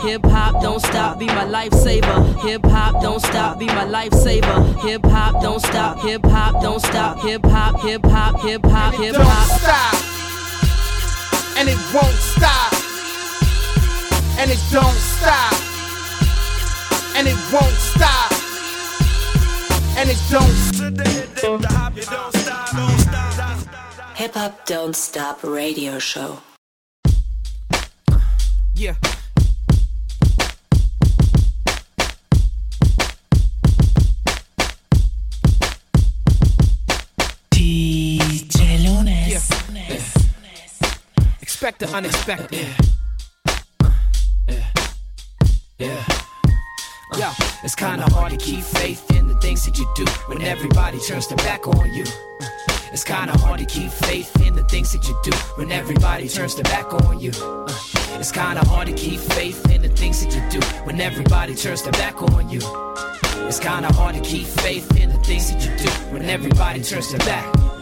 Hip hop don't stop, be my lifesaver. Hip hop don't stop, be my lifesaver. Hip hop don't stop, hip hop don't stop, hip hop, hip hop, hip hop, hip don't hop. stop. And it won't stop. And it don't stop. And it won't stop. And it don't stop. Hip hop don't stop. Radio show. Yeah. Expect the unexpected. Yeah. Yeah, Yeah. it's kinda hard to keep faith in the things that you do when everybody turns their back on you. It's kinda hard to keep faith in the things that you do when everybody turns their back on you. Uh, It's kinda hard to keep faith in the things that you do when everybody turns their back on you. It's kinda hard to keep faith in the things that you do when everybody turns their back.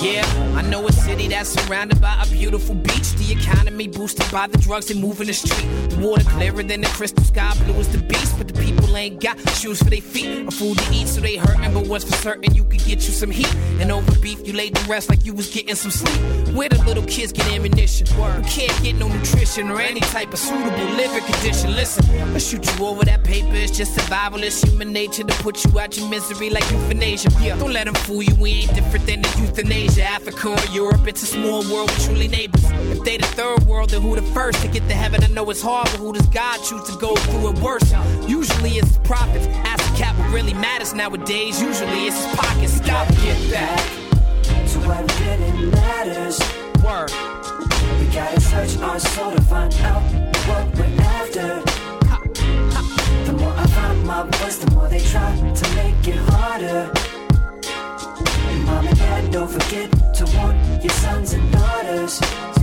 Yeah, I know a city that's surrounded by a beautiful beach. The economy boosted by the drugs move in the street. The water clearer than the crystal sky, blue as the beast. But the people ain't got shoes for their feet or food to eat, so they hurtin'. But what's for certain, you could get you some heat. And over beef, you laid to rest like you was getting some sleep. Where the little kids get ammunition? Who can't get no nutrition or any type of suitable living condition? Listen, I'll shoot you over that paper. It's just survival. It's human nature to put you out your misery like euthanasia. Yeah, don't let them fool you. We ain't different than the euthanasia. Africa or Europe, it's a small world with truly neighbors. If they the third world, then who the first to get to heaven? I know it's hard, but who does God choose to go through it worse? Usually it's his prophets. Ask the cat what really matters nowadays. Usually it's his pockets. Stop, get back. To what really matters. Word. We gotta search our soul to find out what we're after. To warn your sons and daughters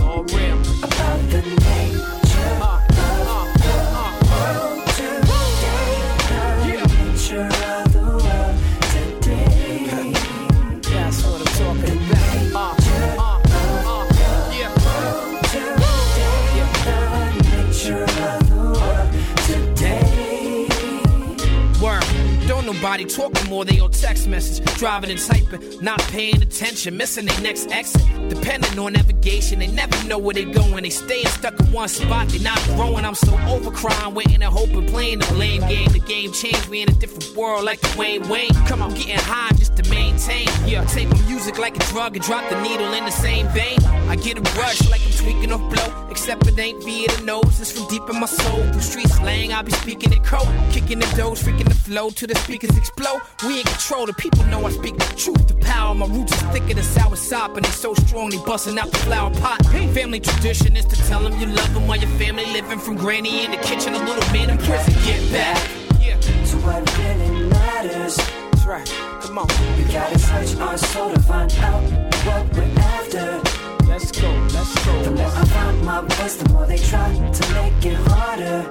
Don't talking more, they on text message. Driving and typing, not paying attention, missing their next exit. Depending on navigation, they never know where they going. They staying stuck in one spot, they not growing. I'm so over crying, waiting and hoping, playing the lame game. The game changed, we in a different world like the Wayne Wayne. Come on, getting high just to maintain. Yeah, take music like a drug and drop the needle in the same vein. I get a rush like I'm tweaking off blow, except it ain't via the nose. It's from deep in my soul. Through street slang, I be speaking it code, kicking the doors, freaking the flow till the speakers explode. We in control, the people know I speak the truth. The power, my roots is thicker than sour sop, and they so strong they busting out the flower pot. Family tradition is to tell them you love them while your family living from granny in the kitchen, a little man in prison. Get back. Yeah, To what really matters. that's right. Come on, We gotta search our soul to find out what we're after. Let's go, let's go. The more I find my voice, the more they try to make it harder.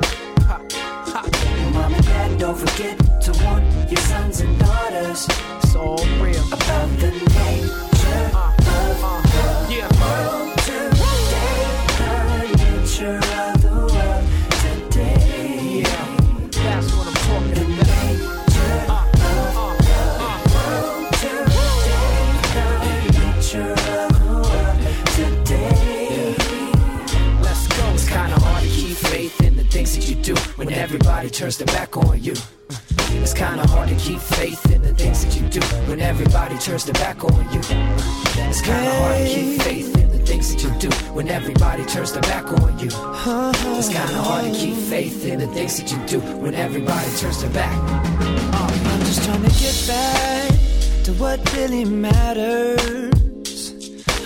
Ha, ha. Mom and dad, don't forget to warn your sons and daughters It's all real. about the nature Uh, of uh, yeah. the world today. The nature do when everybody turns their back on you. It's kinda hard to keep faith in the things that you do when everybody turns their back on you. It's kinda hard to keep faith in the things that you do when everybody turns their back on you. It's kinda hard to keep faith in the things that you do when everybody turns their back. I'm just trying to get back to what really matters.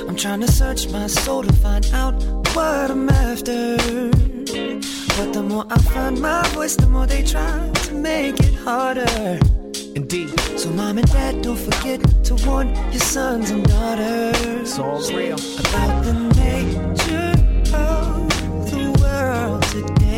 I'm trying to search my soul to find out what I'm after. The more I find my voice, the more they try to make it harder. Indeed. So, mom and dad, don't forget to warn your sons and daughters. It's all real. About the nature of the world today.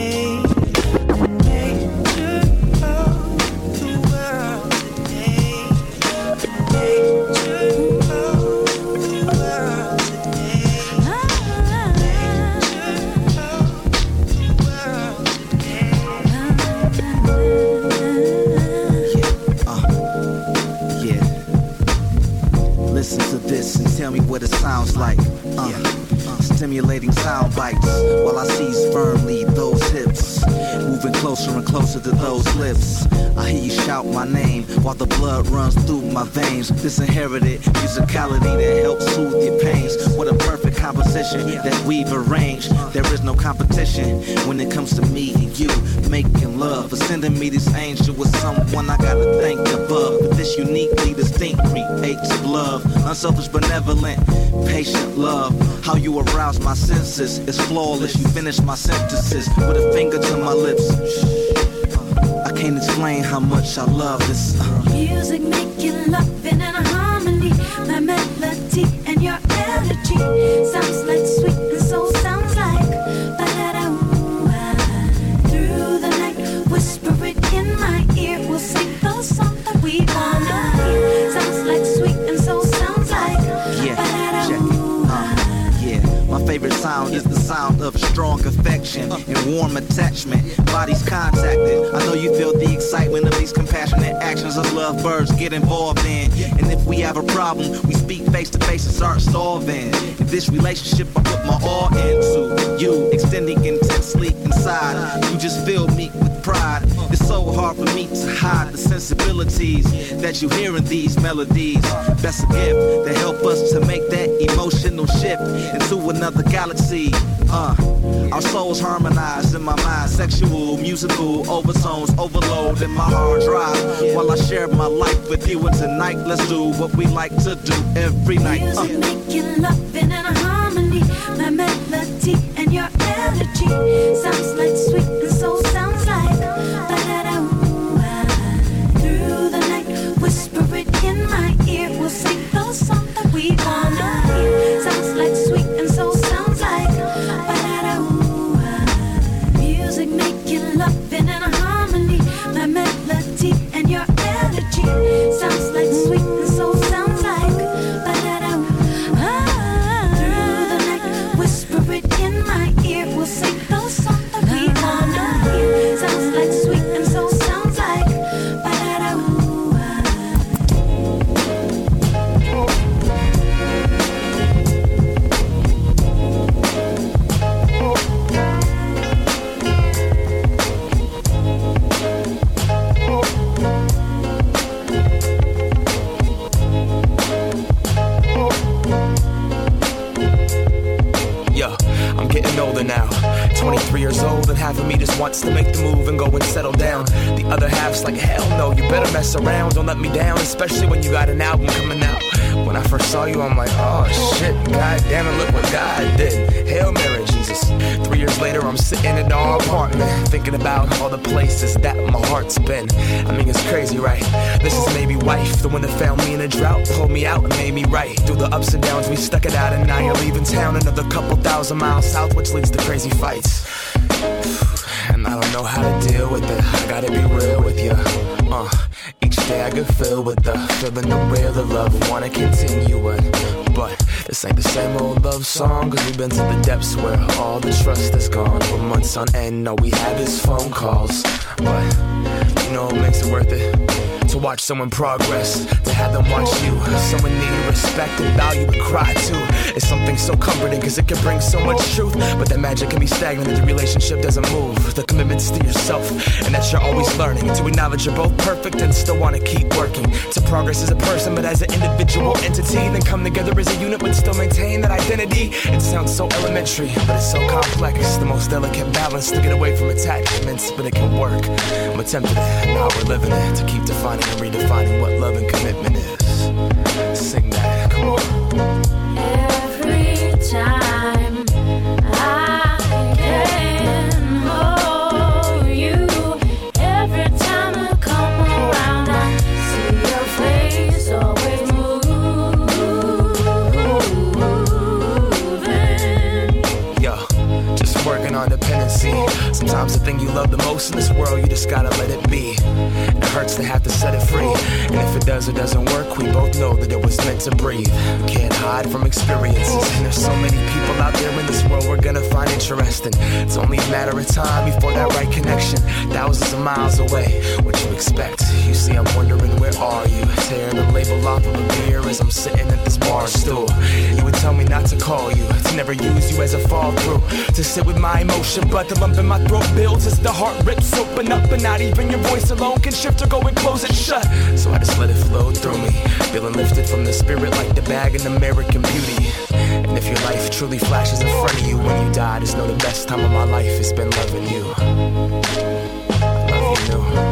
What it sounds like. Uh, uh, stimulating sound bites while I seize firmly those hips. Moving closer and closer to those lips. I hear you shout my name while the blood runs through my veins. This inherited musicality that helps soothe your pains. What a perfect composition that we've arranged. There is no competition when it comes to me and you making love. For sending me this angel with someone I gotta thank above. But this uniquely distinct creates love. Unselfish, benevolent, patient love. How you arouse my senses is flawless. You finish my sentences with a finger to my lips. I can't explain how much I love this. Uh, Music making love in harmony. My melody and your energy sounds like sound of strong affection and warm attachment. Bodies contacted. I know you feel the excitement of these compassionate actions of lovebirds get involved in. And if we have a problem, we speak face to face and start solving. In this relationship, I put my all into you, extending intensely inside. You just fill me with pride. It's so hard for me to hide the sensibilities that you hear in these melodies. Best a gift to help us to make that emotional shift into another galaxy. Uh, our souls harmonize in my mind, sexual, musical overtones overload in my hard drive. While I share my life with you, and tonight let's do what we like to do every night. Uh. Music making loving and harmony. All we have is phone calls. But you know what makes it worth it? To watch someone progress, to have them watch you. Someone need respect and value and cry too. It's something so comforting because it can bring so much truth. But that magic can be stagnant if the relationship doesn't move. The commitment's to yourself, and that you're always learning. To acknowledge you're both perfect and still want to keep working. To progress as a person, but as an individual entity. Then come together as a unit, but still maintain that identity. It sounds so elementary, but it's so complex. The most delicate balance to get away from attachments, but it can work. I'm attempting it, now we're living it. To keep defining and redefining what love and commitment is. It's only a matter of time before that right connection. Thousands of miles away, what you expect? You see, I'm wondering where are you? Tearing the label off of a beer as I'm sitting at this bar stool. You would tell me not to call you, to never use you as a fall through, to sit with my emotion, but the lump in my throat builds as the heart rips open up, and not even your voice alone can shift or go and close it shut. So I just let it flow through me, feeling lifted from the spirit like the bag in American Beauty. And if your life truly flashes in front when you die, just know the best time of my life has been loving you. Love you,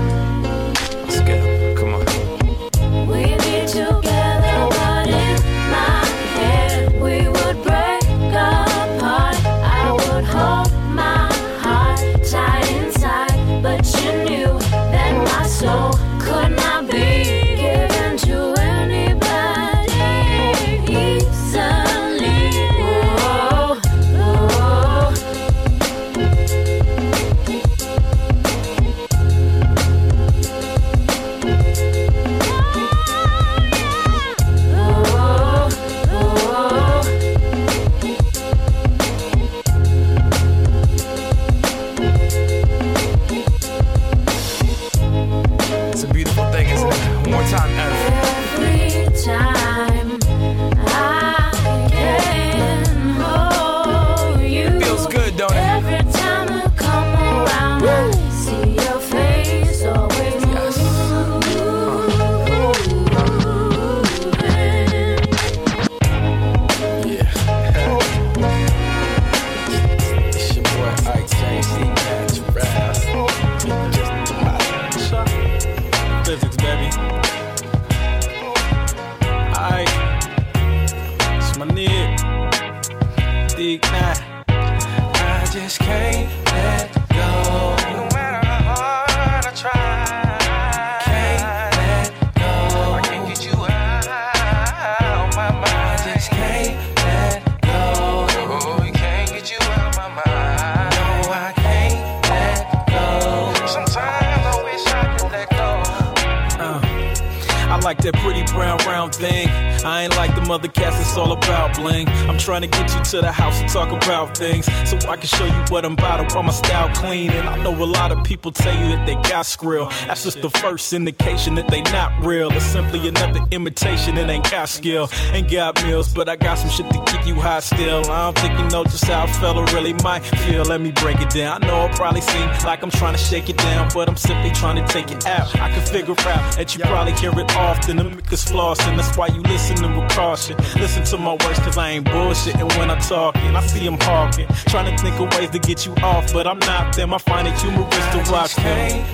I'm trying to get you to the house and talk about things so I can show you what I'm about and why my style clean. And I know a lot of people tell you that they got skrill. That's just the first indication that they not real. It's simply another imitation and ain't got skill. Ain't got meals, but I got some shit to keep you high still. I don't think you know just how a fella really might feel. Let me break it down. I know it probably seem like I'm trying to shake it down, but I'm simply trying to take it out. I can figure out that you probably hear it often. The mic is flossing, that's why you listening with caution. Listen to my words, cause I ain't bullshitting when I'm talking. I see them hawking, trying to think of ways to get you off, but I'm not them. I find it humorous to watch them.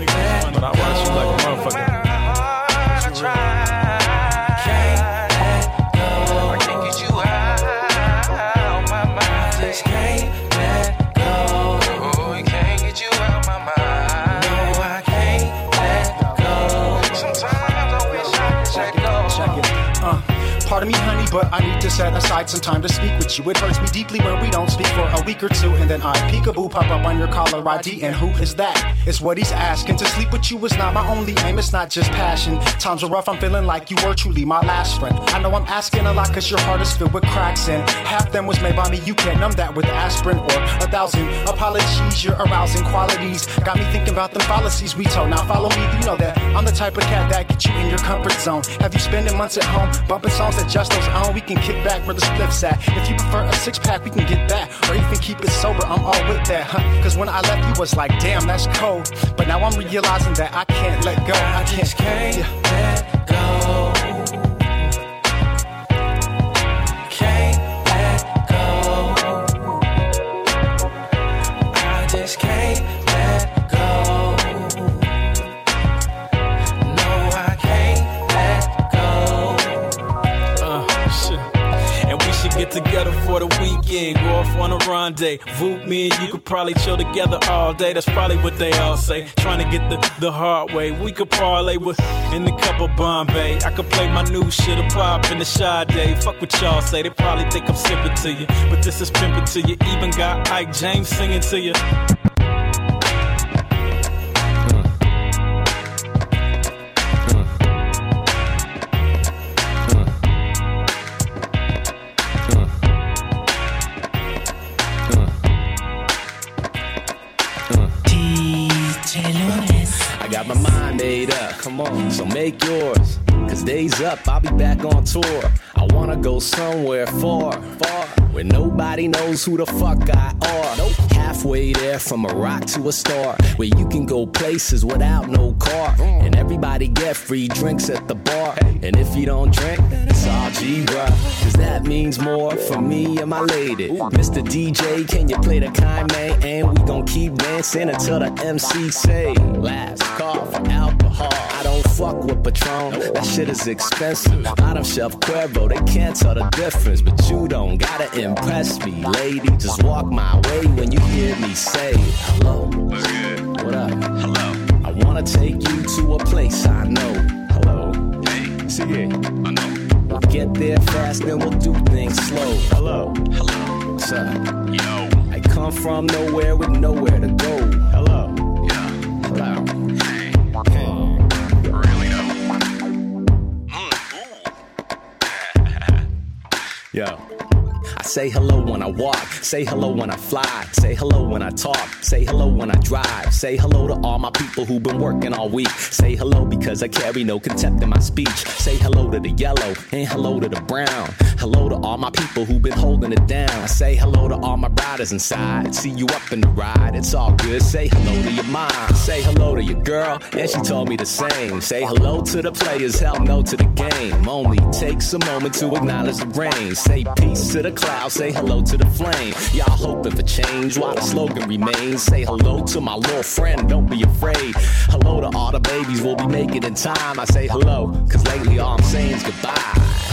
But I watch you like a motherfucker. I can't get you out my mind. Just can't let go. Oh, can't get you out my mind. No, I can't let go. Sometimes I wish I could let go. Check it. Uh, pardon me, honey, but I need to set aside some time to speak with you. It hurts me deeply when we don't speak for a week or two, and then I peekaboo pop up on your caller ID. And who is that? It's what he's asking. To sleep with you is not my only aim, it's not just passion. Times are rough, I'm feeling like you were truly my last friend. I know I'm asking a lot, cause your heart is filled with cracks, and half them was made by me. You can't numb that with aspirin or a thousand apologies. Your arousing qualities got me thinking about them fallacies we told. Now follow me, you know that I'm the type of cat that gets you in your comfort zone. Have you spending months at home bumping songs that just those own? We can kick back where the spliff's at. If you prefer a six pack, we can get that, or even keep it sober. I'm all with that, huh? Cause when I left, you was like, damn, that's cold. But now I'm realizing that I can't let go. I just can't let go. Can't for the weekend. Go off on a rendezvous. Me and you could probably chill together all day. That's probably what they all say. Trying to get the, the hard way. We could parlay with in the cup of Bombay. I could play my new shit or pop in the Sade. Fuck what y'all say. They probably think I'm sipping to you. But this is pimping to you. Even got Etta James singing to you. Come on. So make yours. Cause days up, I'll be back on tour. I wanna go somewhere far, far, where nobody knows who the fuck I are. Nope. Halfway there from a rock to a star, where you can go places without no car. And everybody get free drinks at the bar. And if you don't drink, it's all G, bruh. Cause that means more for me and my lady. Mr. DJ, can you play the kind, man? And we gon' keep dancing until the MC say, last fuck with Patron, that shit is expensive. Bottom shelf Cuervo, they can't tell the difference. But you don't gotta impress me, lady. Just walk my way when you hear me say, hello. What up? Hello. I wanna take you to a place I know. Hello. Hey. See ya. I know. We'll get there fast, then we'll do things slow. Hello. Hello. What's up? Yo. I come from nowhere with nowhere to go. Hello. Yo. Say hello when I walk, say hello when I fly, say hello when I talk, say hello when I drive, say hello to all my people who've been working all week. Say hello because I carry no contempt in my speech. Say hello to the yellow and hello to the brown. Hello to all my people who've been holding it down. Say hello to all my riders inside. See you up in the ride, it's all good. Say hello to your mom, say hello to your girl, and she told me the same. Say hello to the players, hell no to the game. Only takes a moment to acknowledge the rain. Say peace to the clouds, say hello to the flame. Y'all hoping for change while the slogan remains. Say hello to my little friend, don't be afraid. Hello to all the babies we'll be making in time. I say hello, cause lately all I'm saying is goodbye.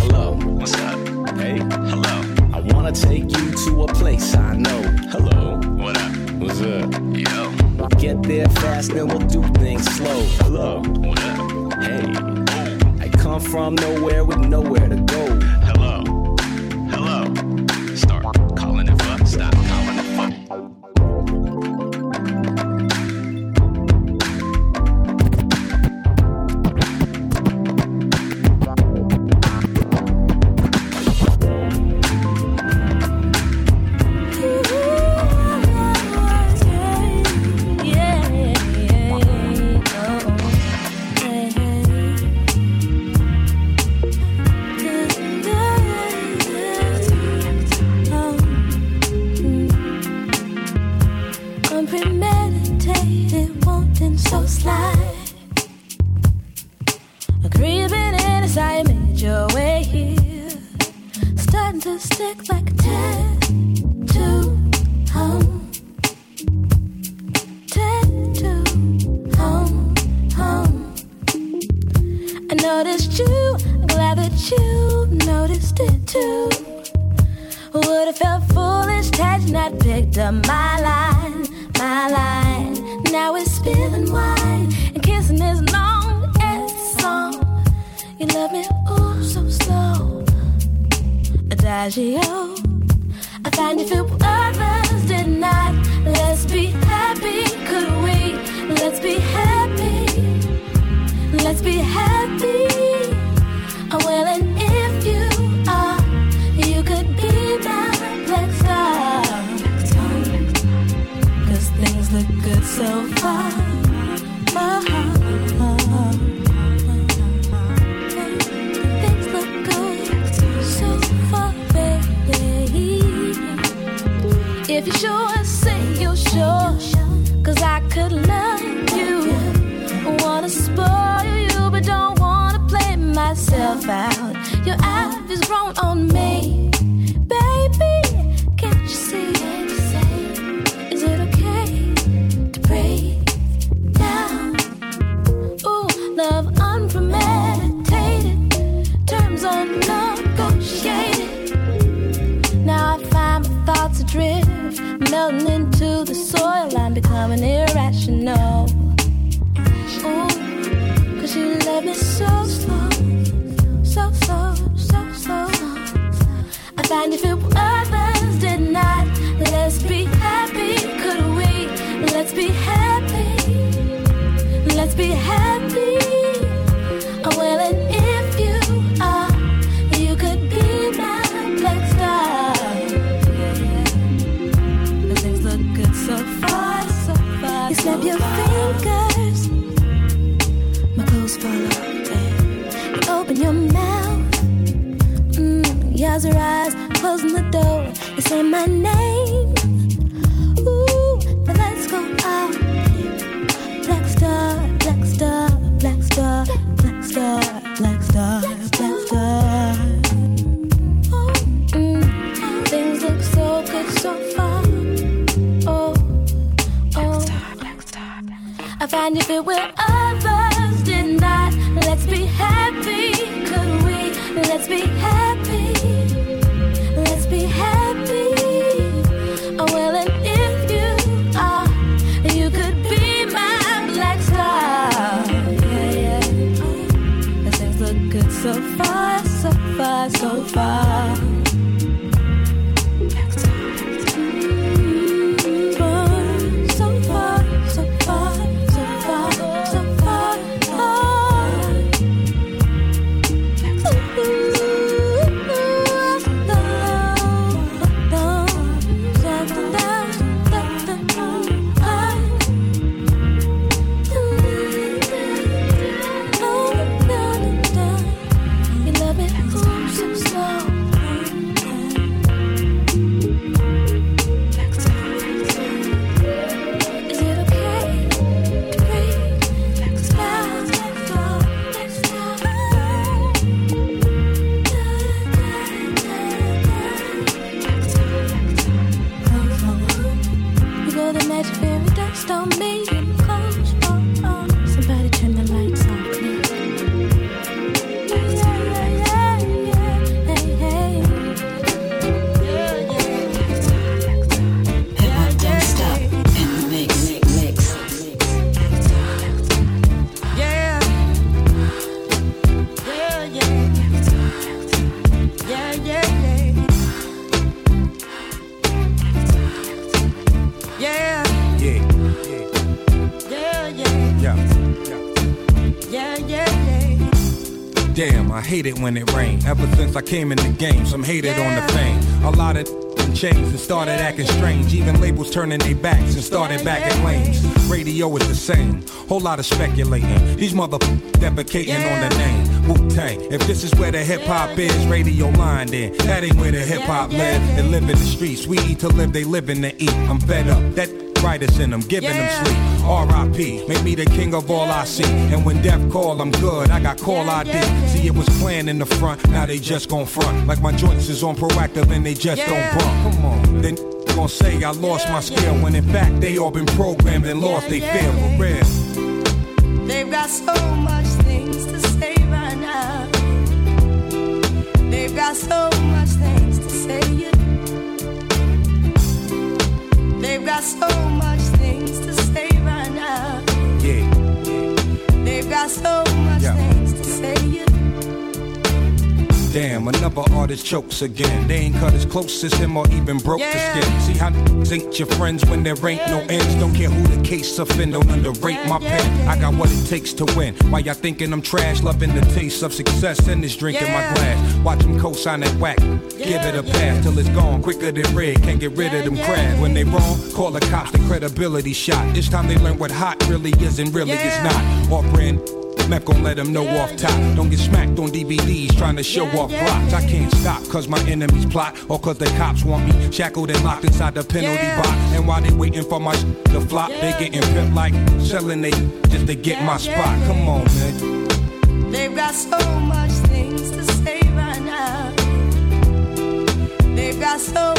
Hello, what's up? Hey, hello. I wanna take you to a place I know. Hello, what up? What's up? Yo. Get there fast, then we'll do things slow. Hello, what up? Hey, I come from nowhere with nowhere to go. I'm becoming find on me It when it rain. Ever since I came in the game, some hated on the fame. A lot of changed and started acting strange. Even labels turning their backs and started back at lanes. Radio is the same. Whole lot of speculating. These motherfuckers defecating on the name. Wu Tang. If this is where the hip hop is, radio line then. That ain't where the hip hop live. They live in the streets. We eat to live, they live in the eat. I'm fed up. That writers in them, giving them sleep. R.I.P. Make me the king of all I see. And when death call, I'm good. I got call ID. See, it was planned in the front. Now they just gon' front. Like my joints is on Proactiv and they just don't bump. Come on. Then gon' say I lost my skill when in fact they all been programmed and lost they feel for real. They've got so much things to say right now. They've got so much things to say. They've got so much things to say right now. Yeah. They've got so much Yeah. things to say. Damn, another artist chokes again. They ain't cut as close as him or even broke Yeah. the skin. See how ain't your friends when there ain't no ends. Don't care who the case offend, don't underrate my pen. I got what it takes to win. Why y'all thinking I'm trash? Loving the taste of success and this drink in my glass. Watch them co-sign that whack. Give it a pass till it's gone. Quicker than red. Can't get rid of them crabs. When they wrong, call the cops. The credibility shot. This time they learn what hot really is and really is not. Off brand. Mech gon' let them know off top. Don't get smacked on DVDs trying to show off blocks. I can't stop cause my enemies plot or cause the cops want me shackled and locked inside the penalty box. And while they waiting for my sh- to flop, they getting pimped like selling they just to get my spot. Come on, man. They've got so much things to say right now. They've got so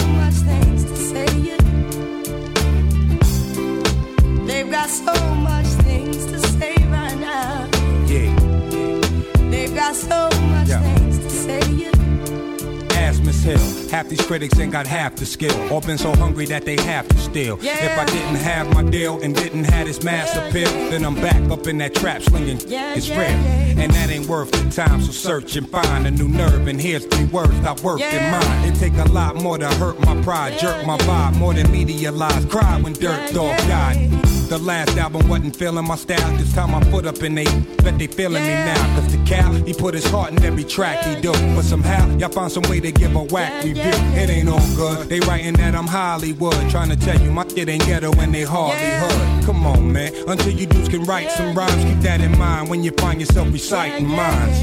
Half these critics ain't got half the skill. Or been so hungry that they have to steal. Yeah. If I didn't have my deal and didn't have this mass appeal, then I'm back up in that trap slinging. Yeah, it's yeah, real. yeah. And that ain't worth the time, so search and find a new nerve. And here's three words I work in Yeah. mine. It take a lot more to hurt my pride, jerk my vibe, more than media lies. Cry when Dirt Yeah, Dog yeah. died. The last album wasn't feeling my style. This time I put up and they bet they feeling Yeah. me now. Cause the Cal, he put his heart in every track he do. But somehow, y'all found some way to give a whack Yeah, review. yeah. It ain't all good. They writing that I'm Hollywood. Trying to tell you my shit ain't ghetto and they hardly hood. Come on, man. Until you dudes can write some rhymes, keep that in mind when you find yourself reciting minds.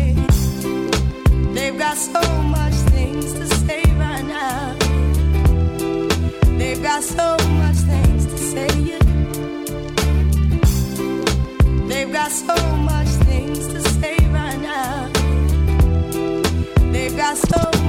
They've got so much things to say right now. They've got so much things to say. They've got so much things to say right now. They've got so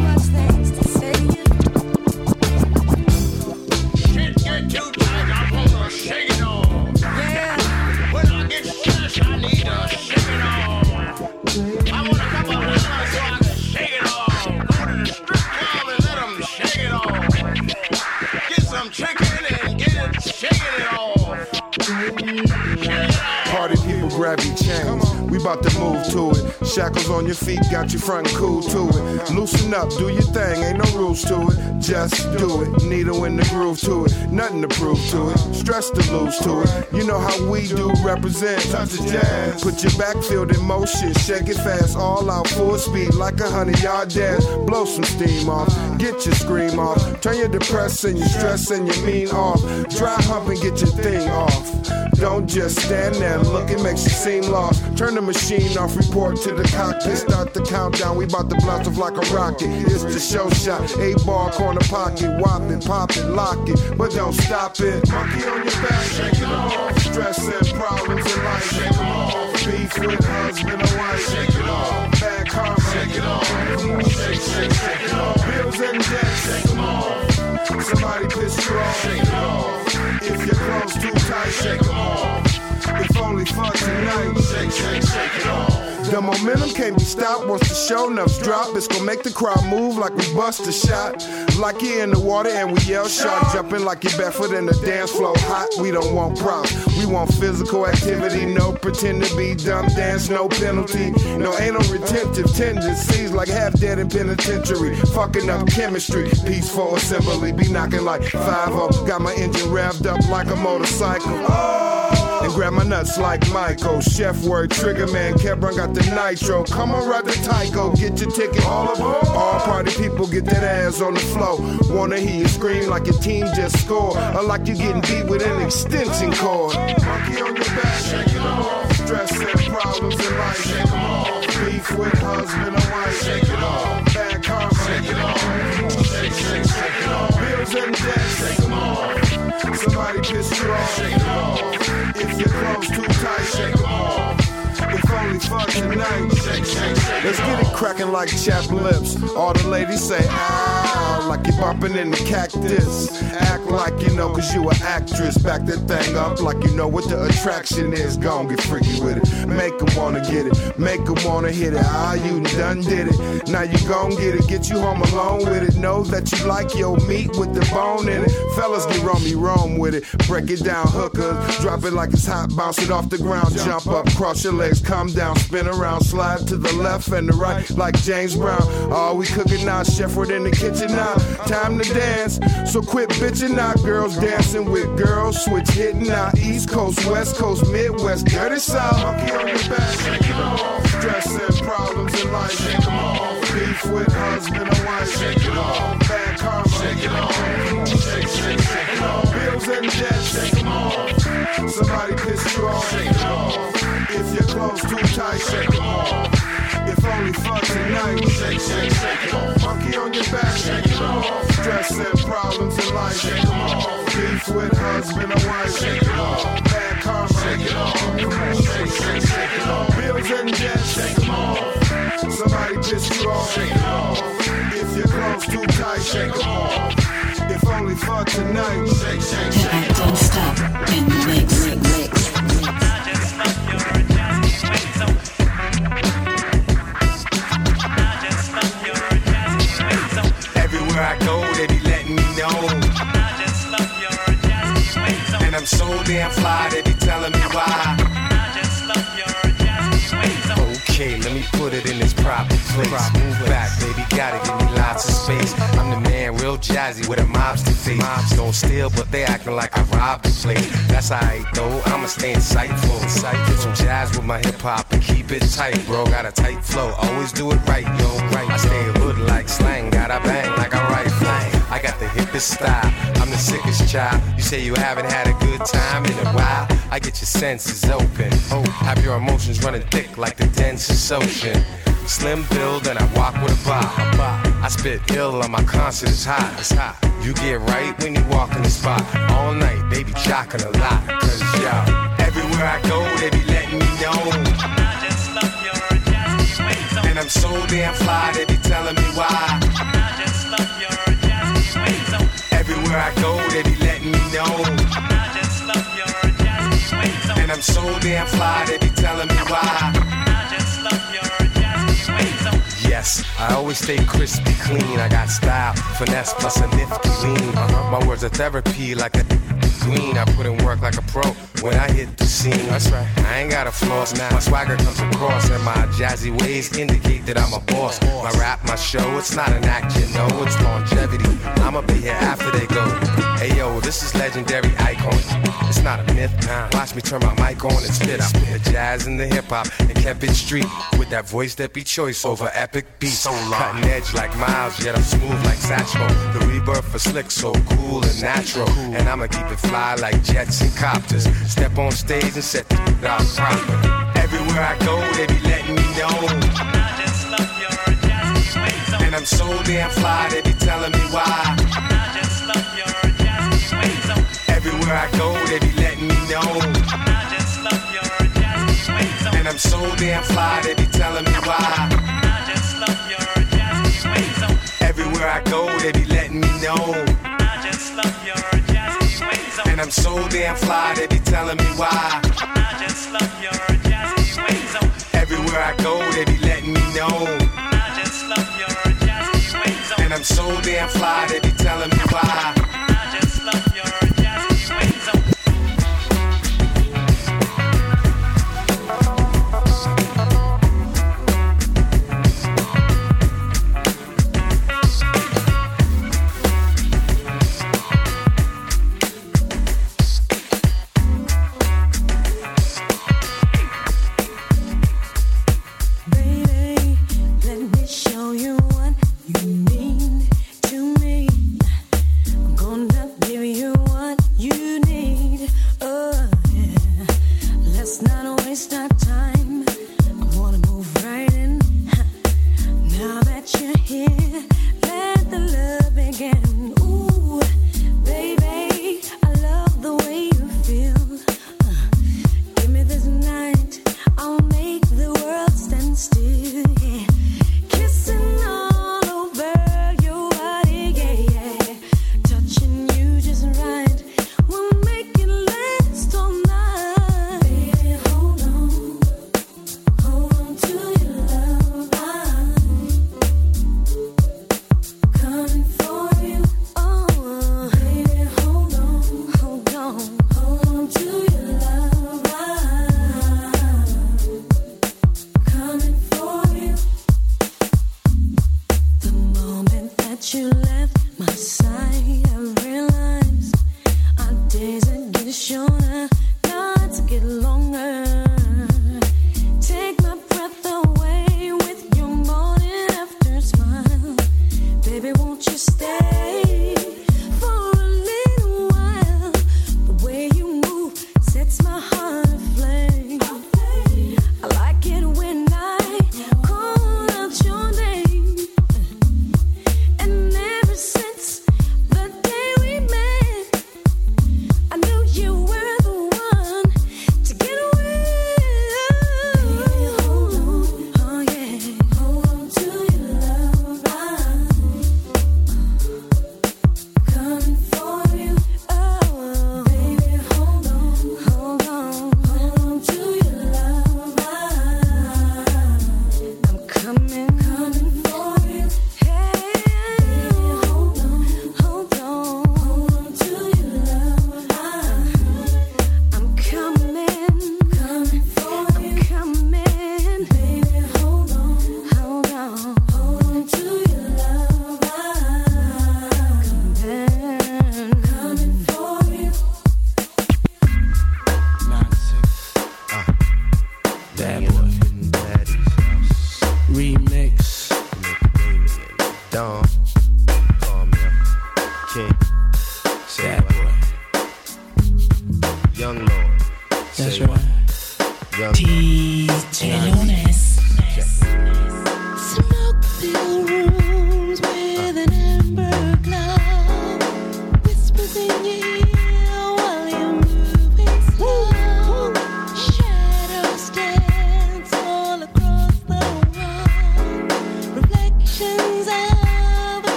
chains. We about to move to it. Shackles on your feet got you front and cool to it. Loosen up, do your thing, ain't no rules to it. Just do it. Needle in the groove to it. Nothing to prove to it. Stress to lose to it. You know how we do represent. Touch the jazz. Put your backfield in motion. Shake it fast, all out full speed like a hundred yard dash. Blow some steam off. Get your scream off. Turn your depression, your stress, and your mean off. Dry hump and get your thing off. Don't just stand there and look, it makes you seem lost. Turn the machine off, report to the cockpit, start the countdown. We bout to blast off like a rocket. It's the show shot, eight ball corner pocket, whop it, pop it, lock it, but don't stop it. Monkey on your back, shake it off. Stress and problems in life, shake it off. Beef with husband or wife, shake it off. Bad karma, shake it off. Shake, shake, shake it off. Bills and debts, shake them off. Somebody piss you off, shake it off. If your clothes too tight, shake them off. Only for tonight, shake, shake, shake it off. The momentum can't be stopped once the show nuts drop. It's gonna make the crowd move like we bust a shot. Like you in the water and we yell shot. Jumping like you're barefoot in the dance floor. Hot, we don't want props. We want physical activity. No pretend to be dumb dance, no penalty. No, ain't no retentive tendencies like half dead in penitentiary. Fucking up chemistry. Peaceful assembly. Be knocking like 5 Got my engine revved up like a motorcycle. Oh! And grab my nuts like Michael. Chef word, trigger man, Kebron got the nitro. Come on, ride the Tyco, get your ticket. All of aboard. All party people get that ass on the floor. Wanna hear you scream like your team just scored. Or like you getting beat with an extension cord. Monkey on your back, shake it off. Stress and problems in life, shake them off. Beef with husband or wife, shake it off. Bad karma, shake it off. Bills and debts, shake them off. Somebody piss you off, shake it off. If your clothes too tight, shake them off. Only Let's get it cracking like chapped lips. All the ladies say, ow, like you're in the cactus. Act like you know, cause you an actress. Back that thing up like you know what the attraction is. Gon' get freaky with it. Make 'em wanna get it. Make 'em wanna hit it. Ah, you done did it. Now you gon' get it. Get you home alone with it. Know that you like your meat with the bone in it. Fellas get rummy Rome with it. Break it down, hookers. Drop it like it's hot. Bounce it off the ground. Jump up, cross your legs, come down, spin around, slide to the left and the right like James Brown. All we cooking now, chef in the kitchen now. Time to dance, so quit bitching now. Girls dancing with girls, switch hitting now. East Coast, West Coast, Midwest, dirty South. Monkey on your back, it off. Stress and problems in life, shake them off. Beef with husband or wife, shake it off. Bad karma, shake it off. Shake, shake, shake it off. Bills and debts, shake them off. Somebody piss you off, shake it off. If your clothes too tight, shake them off. If only for tonight, shake, shake, shake it off. Monkey on your back, shake it off. Stress and problems in life, shake them off. Beef with husband or wife, shake it off. Bad karma, shake it off. Shake, shake, shake it off. Bills and debts, shake them off. Somebody piss you off, shake it off. If your clothes too tight, shake them off. If only for tonight, shake, shake, shake it off. Don't stop so damn fly, they be telling me why. Okay, let me put it in its proper place. Move back, baby, gotta give me lots of space. I'm the man, real jazzy with a mobster face. Mobs don't steal, but they acting like I robbed the place. That's alright though, I'ma stay insightful. Get some jazz with my hip hop and keep it tight, bro. Got a tight flow, always do it right, yo. Right, I stay hood like slang, got a bang like I write hippest style, I'm the sickest child. You say you haven't had a good time in a while. I get your senses open. Oh, have your emotions running thick like the densest ocean. Slim build and I walk with a bop. I spit ill on my concert is hot. It's hot. You get right when you walk in the spot. All night, they be jocking a lot. Cause yo, everywhere I go, they be letting me know. And I'm so damn fly, they be telling me why. Everywhere I go, they be letting me know. And I'm so damn fly, they be telling me why. Yes, I always stay crispy clean. I got style, finesse, plus a nifty lean. Uh-huh. My words are therapy like a green. I put in work like a pro when I hit the scene. That's right. I ain't got a floss now. My swagger comes across, and my jazzy ways indicate that I'm a boss. My rap, my show, it's not an act, you know, it's longevity. I'ma be here after they go. Hey yo, this is legendary icon. It's not a myth. Nah. Watch me turn my mic on and spit. I spit the jazz and the hip hop and kept it street with that voice that be choice over epic beats. So Cutting edge like Miles, yet I'm smooth like Satchmo. The rebirth for slick, so cool and natural. And I'ma keep it fly like jets and copters. Step on stage and set the out proper. Everywhere I go, they be letting me know. And I'm so damn fly, they be telling me why. Everywhere I go, they be letting me know. And I'm so damn fly, they be telling me why. Everywhere I go, they be letting me know. And I'm so damn fly, they be telling me why. Everywhere I go, they be letting me know. And I'm so damn fly, they be telling me why.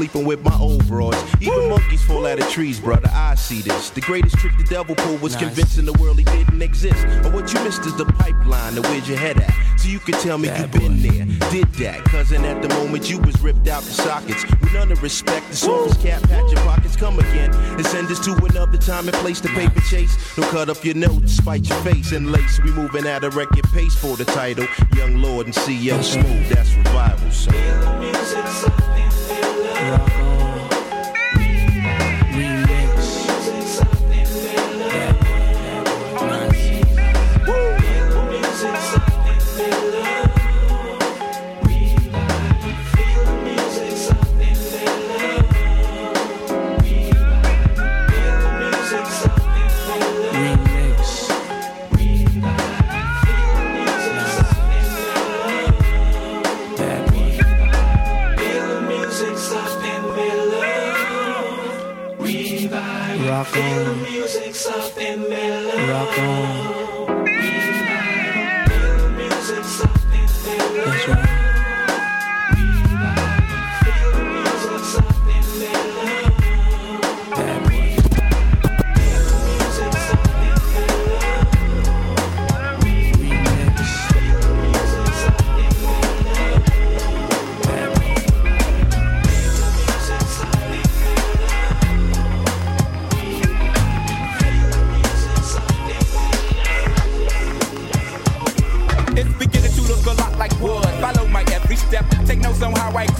Sleeping with my old broads. Even monkeys fall out of trees, brother. I see this. The greatest trick the devil pulled was Nice. convincing the world he didn't exist. But what you missed is the pipeline, the where's your head at? So you can tell me you've been there, did that. Cousin, at the moment you was ripped out the sockets. With none of respect, the softest cap, pat your pockets, come again. And send us to another time and place the paper chase. Don't cut up your nose, despite your face and lace. We moving at a record pace for the title. Young Lord and CL Smooth, that's revival. So. Rock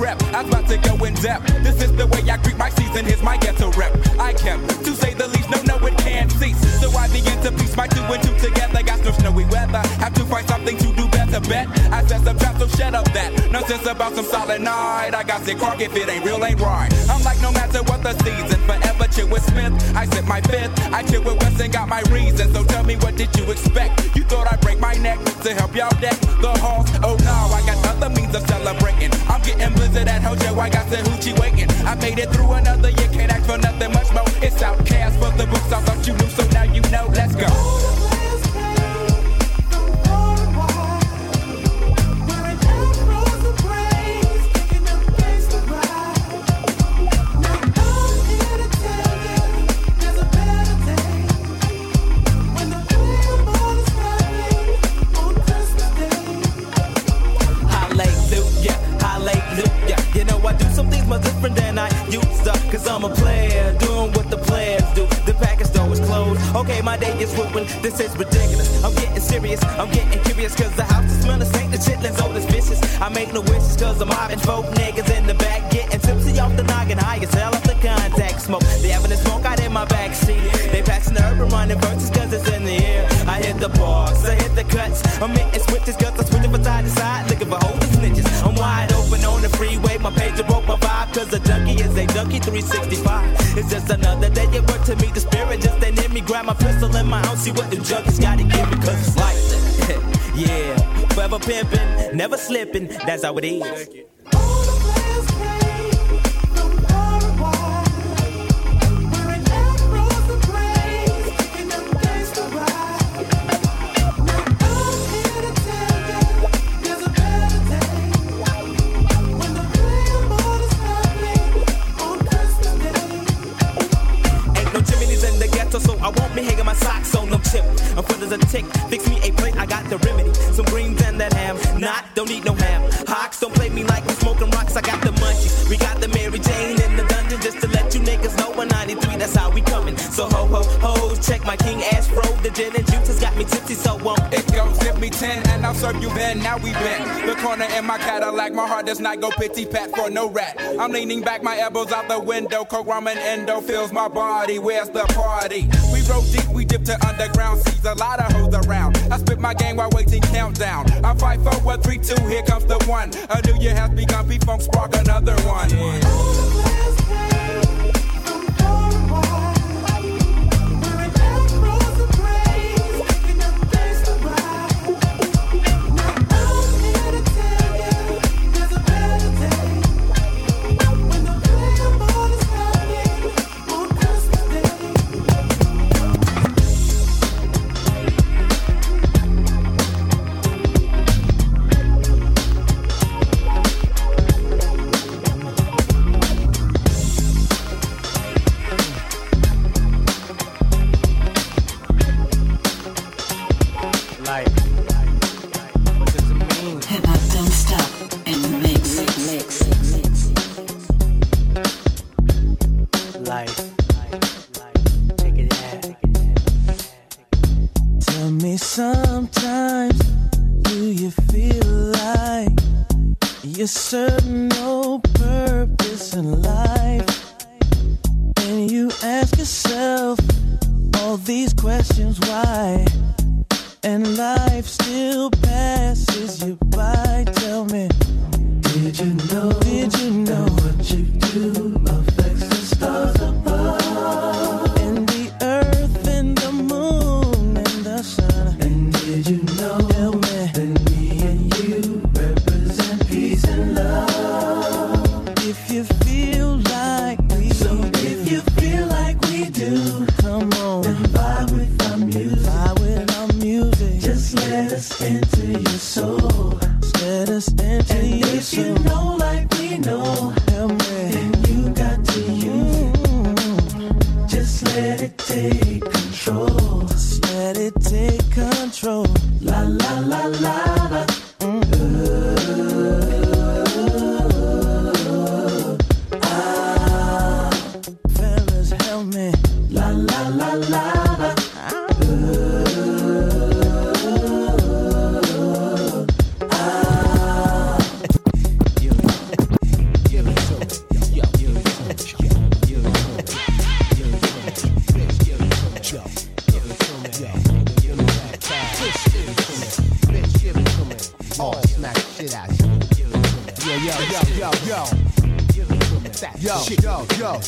crept. I'm about to go in depth. This is the way I greet my season. Here's my ghetto rep. I kept, to say the least, no, no, it can't cease. So I begin to piece my two and two together. Got no snowy weather. Have to find something to do better. Bet I said some trap, so shut up that. Nonsense about some solid night. I got sick crock if it ain't real, ain't right. I'm like, no matter what the season, forever chill with Smith. I sip my fifth. I chill with West and got my reasons. So tell me, what did you expect? You thought I'd break my neck to help y'all deck the halls? Oh no, I got other means of celebrating. I'm getting blizzard at Hojo. I got the hoochie waiting. I made it through another year. Can't ask for nothing much more. It's OutKast for the books. I thought you knew, so now you know. Let's go. Cause I'm a player, doing what the players do. The package store is closed. Okay, my day is ruined. This is ridiculous. I'm getting serious. I'm getting curious. Cause the house is smelling stank. The chitlins old as vicious. I make no wishes cause I'm mobbing folk niggas in the back. Getting tipsy off the noggin. High as hell off the contact smoke. They having a smoke out in my backseat. They passing the urban running verses cause it's in the air. I hit the bars, I hit the cuts. I'm hitting switches cause I'm switching from side to side. Looking for and snitches. I'm wide open on the freeway. My pager broke cause a junkie is a junkie 365. It's just another day at work to meet the spirit. Just ain't in me. Grab my pistol in my house. See what the junkies gotta give me cause it's like that. yeah, forever pimping, never slipping. That's how it is. I'm full as a tick. Fix me a plate, I got the remedy. Some greens and that ham. Not, don't need no ham. Hawks, don't play me like we smoking rocks. I got the munchies. We got the Mary Jane in the dungeon just to let you niggas know. 193, that's how we coming. So ho ho ho, check my King ass Pro. The gin and juice has got me tipsy, so won't It 10 and I'll serve you then. Now we been. The corner in my Cadillac, my heart does not go pity pat for no rat. I'm leaning back, my elbows out the window. Coke ramen endo fills my body. Where's the party? We roll deep, we dip to underground Sees A lot of hoes around. I spit my game while waiting countdown. I fight for what three, two, here comes the one. A new year has begun, P Funk spark another one. you're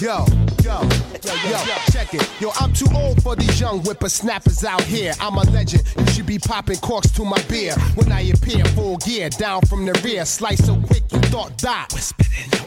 yo, yo, yo, yo, check it. Yo, I'm too old for these young whippersnappers out here. I'm a legend. You should be popping corks to my beer when I appear full gear down from the rear. Slice so quick you thought that.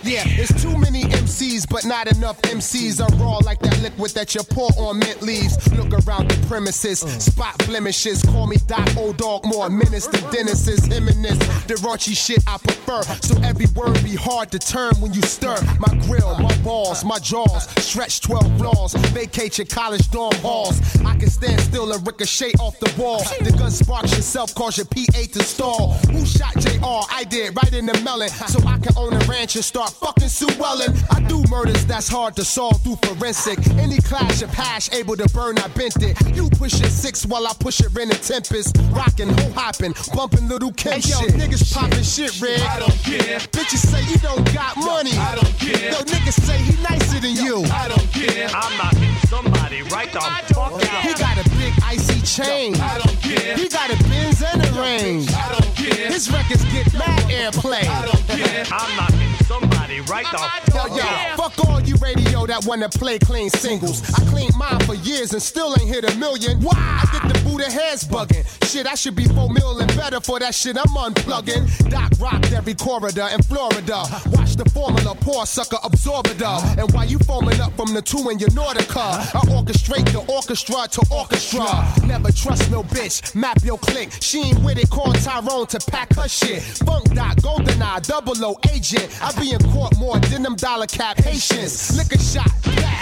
Yeah, there's too many MCs, but not enough MCs are raw like that liquid that you pour on mint leaves. Look around the premises, mm. spot blemishes. Call me Doc Old Dog, more menace than Dennis's. Him and the raunchy shit I prefer. So every word be hard to turn when you stir. My grill, my balls, my jaws, stretch 12 laws. Vacate your college dorm halls. I can stand still and ricochet off the wall. The gun sparks yourself, cause your PA to stall. Who shot JR? I did, right in the melon. So I can own a ranch and start fucking Sue Ellen. I do murders that's hard to solve through forensic. Any clash of hash able to burn, I bent it. You pushing six while I push it in a tempest. Rocking, ho hopping, bumping Lil' Kim Hey, yo, shit. Niggas popping shit, Red. I don't care. Bitches say you don't got money. I don't care. Yo, niggas say he nicer than you. I don't care. I'm knocking somebody right the fuck out. He got a big icy chain. I don't care. He got a Benz and a range. I don't care. His records get mad airplay. I don't care. I'm knocking somebody right the Yo, fuck yo, out. fuck all you radio that wanna play clean singles. I cleaned mine for years and still ain't hit a million. Why? I get the Buddha heads bugging. Shit, I should be four mil and better for that shit I'm unplugging. Doc rocked every corridor in Florida. Watch the formula, poor sucker, absorb it up. And while you foaming up from the two in your Nordica, I orchestrate the orchestra to orchestra. Never trust no bitch, map your click. She ain't with it, call Tyrone to pack her shit. Funk Doc, Golden Eye, Double O agent. I be in court more than them dollar cap patience. Lick a shot,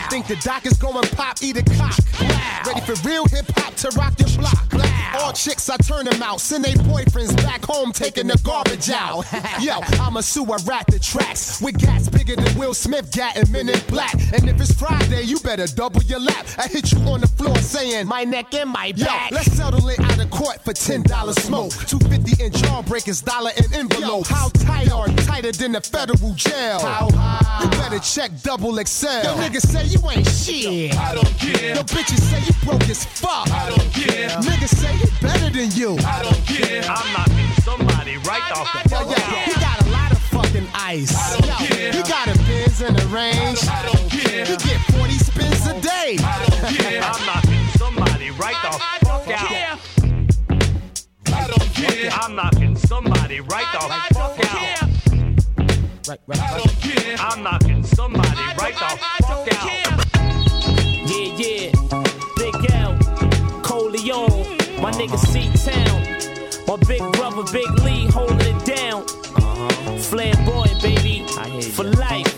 think the doc is going pop, eat a cock. Ready for real hip hop to rock your block. All chicks, I turn them out. Send they boyfriends back home taking the garbage out. Yo, I'm a sewer rat the tracks with gas bigger than Will Smith gat and Men in Black. And if it's Friday, you better double your lap. I hit you on the floor saying my neck and my back. Yo, let's settle it out of court for ten dollars smoke. Two fifty in jawbreakers, dollar in envelope. How tight are tighter than the federal jail? How high? You better check double XL. Yo, niggas say you ain't shit. I don't care. Yo, bitches say you broke as fuck. I don't care. Niggas say he better than you. I don't care. I'm knocking somebody right the fuck Yo, yo, out. he got a lot of fucking ice. I don't yo, care. he got a Benz in the range. I don't care. He get 40 spins a day. I don't care. I'm knocking don't care. I'm knocking somebody right the fuck out. Right, right, I don't care. I'm knocking somebody right the fuck out. Yeah, yeah. Big L, Coleon, my nigga C Town. My big brother, Big Lee, holding it down. Uh-huh. Flamboyant, baby. For life.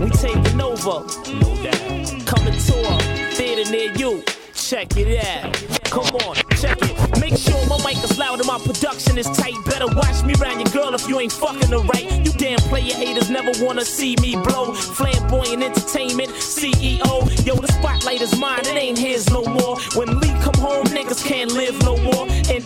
We taking over. No doubt. Coming tour. Theater near you. Check it out. Come on, check it. Make sure my mic is loud and my production is tight. Better watch me round your girl if you ain't fucking her right. You damn player haters never wanna see me blow. Flamboyant entertainment, CEO. Yo, the spotlight is mine, it ain't his no more. When Lee come home, niggas can't live no more. And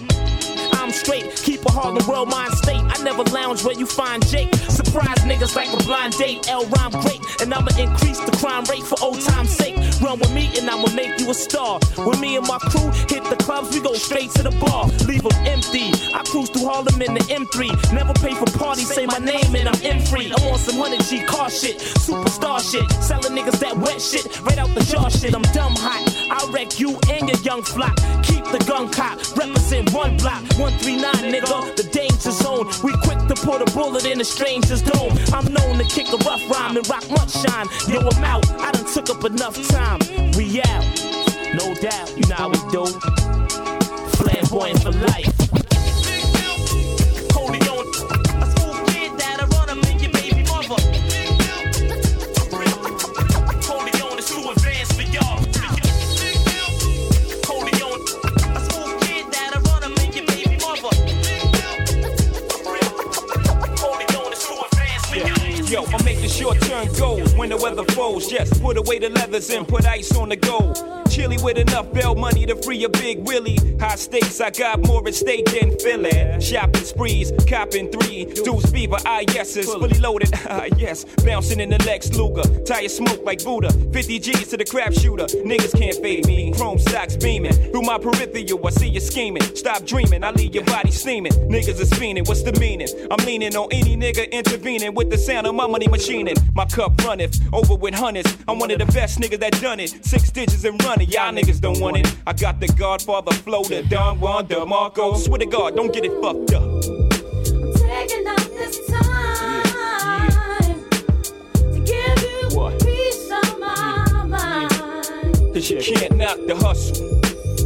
I'm straight, a Harlem World mind state. I never lounge where you find Jake. Surprise niggas like a blind date. L rhyme great, and I'ma increase the crime rate for old time's sake. Run with me and I'ma make you a star. When me and my crew hit the clubs, we go straight to the bar. Leave them empty. I cruise through Harlem in the M3. Never pay for parties, say my name and I'm M free. I'm on some 100 G car shit, superstar shit. Selling niggas that wet shit, right out the jar shit. I'm dumb hot. I'll wreck you and your young flock. Keep the gun cop, represent one block. 139, nigga, the danger zone. We quick to put a bullet in a stranger's dome. I'm known to kick a rough rhyme and rock much shine. Yo, I'm out. I done took up enough time. We out. No doubt, you know how we do. Flamboyant for life. Yo, I'm short term goals when the weather falls. Yes, put away the leathers and put ice on the gold. Chilly with enough bell money to free a big Willie. High stakes, I got more at stake than Philly. Shopping sprees, copping three. Deuce fever, ah yeses, fully loaded, ah yes. Bouncing in the Lex Luger, tire smoke like Buddha. 50 G's to the crap shooter, niggas can't fade me. Chrome stocks beaming through my peripheral. I see you scheming. Stop dreaming, I leave your body steaming. Niggas is fiending, what's the meaning? I'm leaning on any nigga intervening with the sound of my money machining. My cup runneth over with hundreds. I'm one of the best niggas that done it. Six digits and running, y'all niggas don't want it. I got the Godfather flow, the Don Juan DeMarco. Swear to God, don't get it fucked up. Taking out this time to give you peace of my. Cause you can't knock the hustle.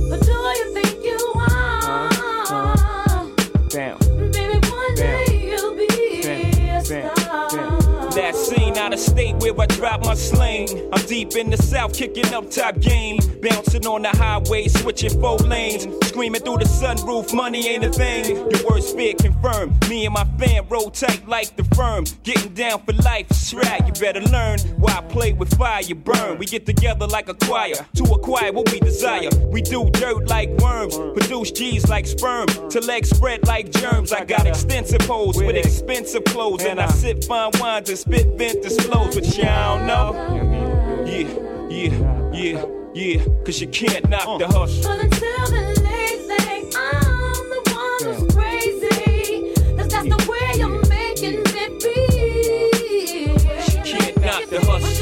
But do you think you are? Uh-huh. Down. Baby, of state where I drop my sling. I'm deep in the south, kicking up top game. Bouncing on the highway, switching four lanes. Screaming through the sunroof, money ain't a thing. Your worst fear confirmed. Me and my fam roll tight like the firm. Getting down for life, shrag. You better learn why I play with fire, you burn. We get together like a choir to acquire what we desire. We do dirt like worms, produce G's like sperm. To legs spread like germs. I got extensive hoes with expensive clothes, and I sip fine wines and spit vintage flows, but y'all know. Yeah, yeah, yeah, yeah. Cause you can't knock the uh. hustle. But until the late thing, I'm the one who's crazy. 'Cause that's the way you're making me feel. Can't knock the hustle.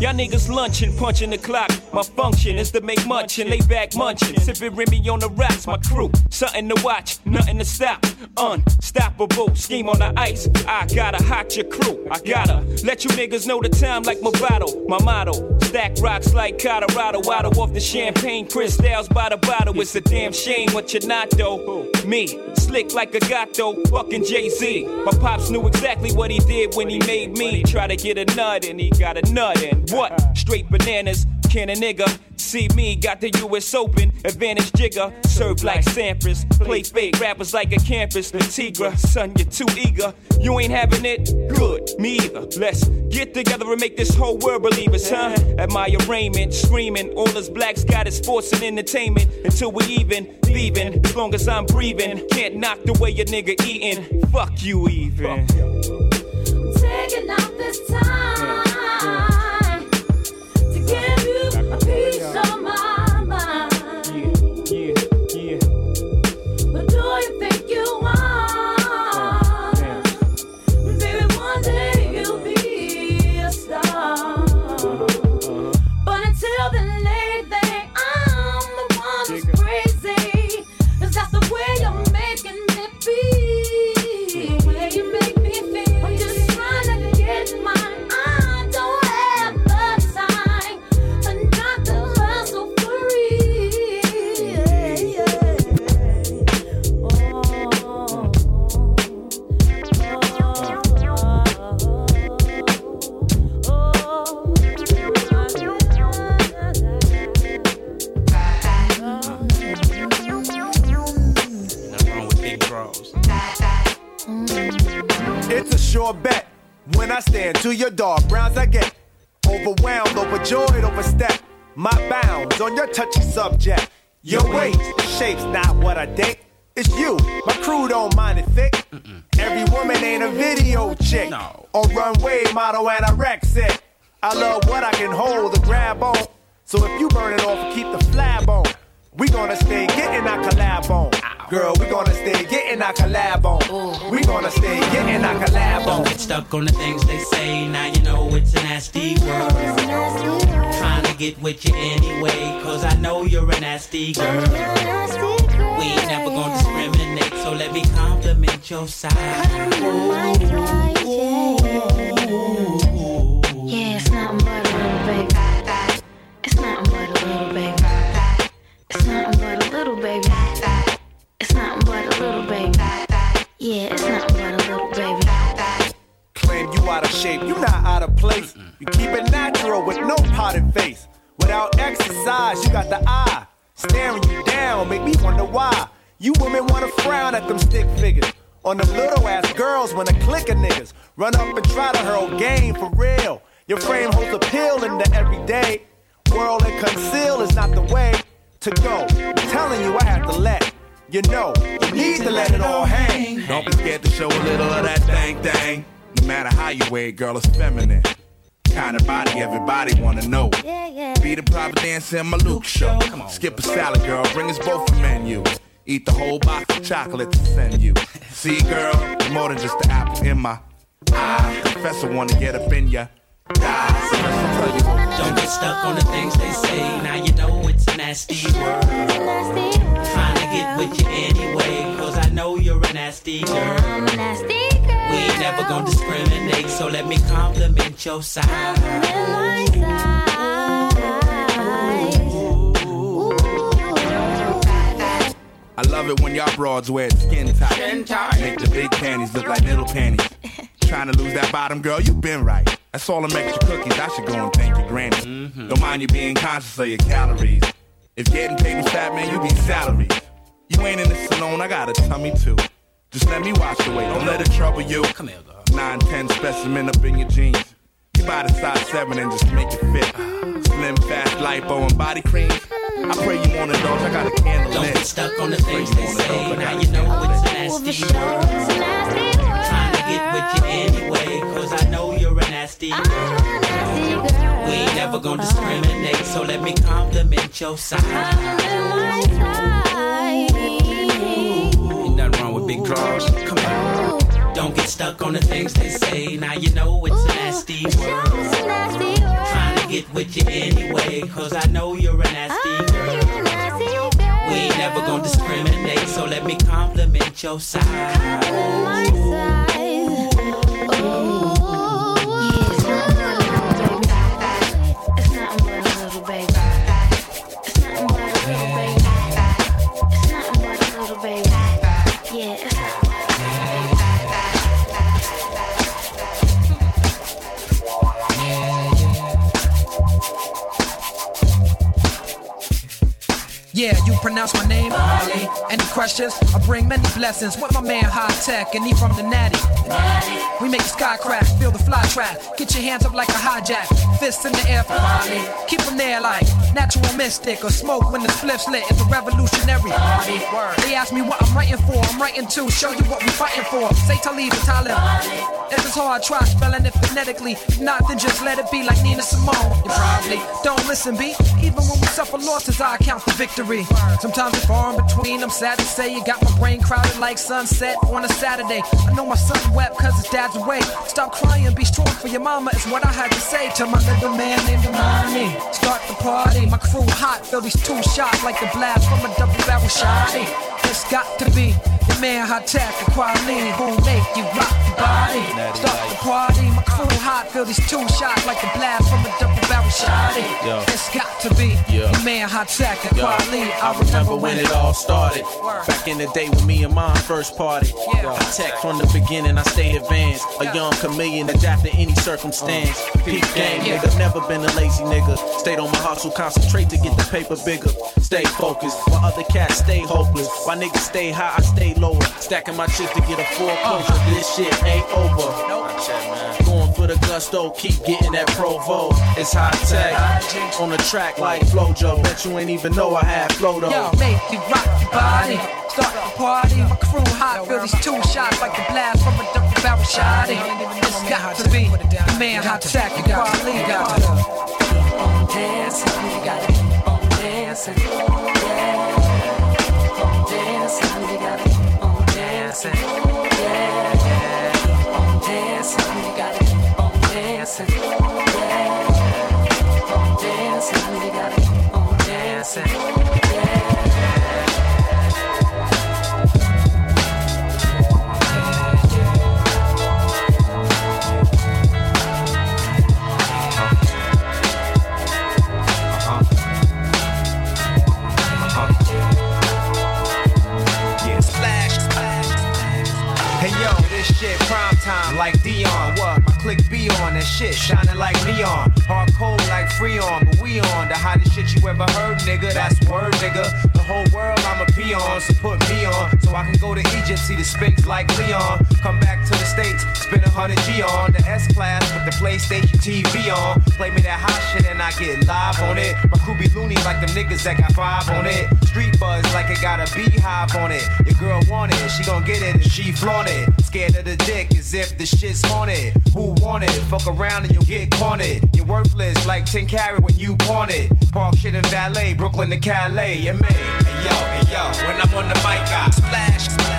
Y'all niggas lunching, punching the clock. My function is to make munchin', lay back munchin', sipping Remy on the rocks. My crew, something to watch, nothing to stop. Unstoppable, scheme on the ice. I gotta hot your crew. I gotta let you niggas know the time like my bottle. My motto, stack rocks like Colorado. Waddle off the champagne, crystals by the bottle. It's a damn shame what you're not though. Me, slick like a gato, fucking Jay Z. My pops knew exactly what he did when he made me. Try to get a nut and he got a nut and what? Straight bananas. Can a nigga see me? Got the US Open, advantage jigger. Serve like Sampras, play fake rappers like a campus. The Tigra, son, you're too eager. You ain't having it? Good, me either. Let's get together and make this whole world believe believers, huh? At my arraignment, screaming, all us blacks got is sports and entertainment. Until we even, leaving, as long as I'm breathing. Can't knock the way a nigga eating. Fuck you, even. Taking out this time a dog, Browns I get. Overwhelmed, overjoyed, overstep my bounds on your touchy subject. Your weight, shape's not what I date. It's you. My crew don't mind it thick. Every woman ain't a video chick. Or runway model anorexic. I love what I can hold and grab on. So if you burn it off, keep the flab on. We gonna stay getting our collab on. Girl, we gonna stay getting our collab on. We gonna stay getting our collab Don't on. get stuck on the things they say. Now you know it's a nasty world. Trying to get with you anyway, cause I know you're a nasty girl. We ain't never gonna discriminate, so let me compliment your side. Yeah, it's nothing but a little baby. It's nothing but a little baby. It's nothing but a little baby. Little baby. Yeah, it's not but a little baby. Claim you out of shape, you not out of place. You keep it natural with no potted face. Without exercise, you got the eye. Staring you down, make me wonder why. You women wanna frown at them stick figures. On them little ass girls when a click of niggas run up and try to hurl game for real. Your frame holds appeal in the everyday. World and conceal is not the way to go. I'm telling you, I have to let you know. You need to let it all hang. Don't be scared to show a little of that thing thing. No matter how you it, girl, it's feminine. Kind of body everybody wanna know. Be the private dancer in my Luke show. Skip a salad, girl, bring us both a menu. Eat the whole box of chocolate to send you. See, girl, more than just the apple in my eye. Professor wanna get up in ya. Don't get stuck on the things they say. Now you know nasty world. Trying to get with you anyway, cause I know you're a nasty girl. We ain't never gonna discriminate, so let me compliment your side. I love it when y'all broads wear it skin tight. Make the big panties look like little panties. Trying to lose that bottom, girl, you been right. That's all them extra cookies. I should go and thank your granny. Mm-hmm. Don't mind you being conscious of your calories. If getting paid in fat, man, you be salary. You ain't in the salon, I got a tummy too. Just let me wash away, don't let it trouble you. Come here, girl. 9, 10 specimen up in your jeans. You buy the size 7 and just make it fit. Slim, fast, lipo, and body cream. I pray you want indulge, I got a candle Don't lit. get stuck on the things they say. Now you know it's nasty. Trying to get with you anyway, cause I know you're a nasty girl. We ain't never gonna discriminate, so let me compliment your side. Ain't nothing wrong with big draws. Come on. Don't get stuck on the things they say. Now you know it's a nasty world. Trying to get with you anyway, cause I know you're a nasty girl. We ain't never gonna discriminate, so let me compliment your side. It's Yeah, you pronounce my name. Ali. Any questions? I bring many blessings with my man High Tech, and he from the Natty. We make the sky crack, feel the fly trap. Get your hands up like a hijack, fists in the air for Ali. Keep them there like natural mystic or smoke when the spliff's lit. It's a revolutionary. They ask me what I'm writing for. I'm writing to show you what we fighting for. Say Talib and Talib. If it's hard, try spelling it phonetically. If not, then just let it be like Nina Simone. You probably don't listen, B. Even when we suffer losses, I count the victory. Sometimes it's far in between. I'm sad to say you got my brain crowded like sunset on a Saturday. I know my son wept cause his dad's away. Stop crying, be strong for your mama is what I had to say to my little man named Amani. Start the party, my crew hot, feel these two shots like the blast from a double barrel shotty. It's got to be the man hot tech, the quality who make you rock the body. Start the party, my crew hot, feel these two shots like the blast from a double barrel shotty. It's got to be Yeah. the man hot tech, the Yo, quality. I remember when it all started. Back in the day when me and mom first party. I tech from the beginning, I stayed advanced. A young chameleon, adapt to any circumstance. Uh, Peak game, nigga, never been a lazy nigga. Stayed on my hustle, concentrate to get the paper bigger. Stay focused, while other cats stay hopeless. While niggas stay high, I stay lower. Stacking my chips to get a full uh. closure. This shit ain't over. Nope. Going for the gusto, keep getting that provo. It's high tech. On the track like FloJo. Bet you ain't even know I had flow though. Yo, make you rock your body. Start the party. My crew hot. Feel these two shots like the blast from a double barrel shot. It's got to be the man hot tech. You got to leave. Got to keep on dancing. You got to keep on dancing. Yeah. Dancing. On that shit, shining like neon. Hard cold like Freon, but we on the hottest shit you ever heard, nigga. That's word, nigga. The whole world I'm a peon, so put me on, so I can go to Egypt, see the Sphinx like Leon. Come back to the States, spend a hundred G on the S class with the PlayStation TV on. Play me that hot shit and I get live on it. My crew be loony like them niggas that got five on it. Street buzz like it got a beehive on it. Your girl want it, she gon' get it if she flaunt it. Scared of the dick as if the shit's haunted. Who want it? Fuck around and you'll get cornered. You're worthless like 10 carat when you pawn it. Park shit in valet, Brooklyn to Calais, yeah man. Hey yo, hey yo, when I'm on the mic, I splash, splash.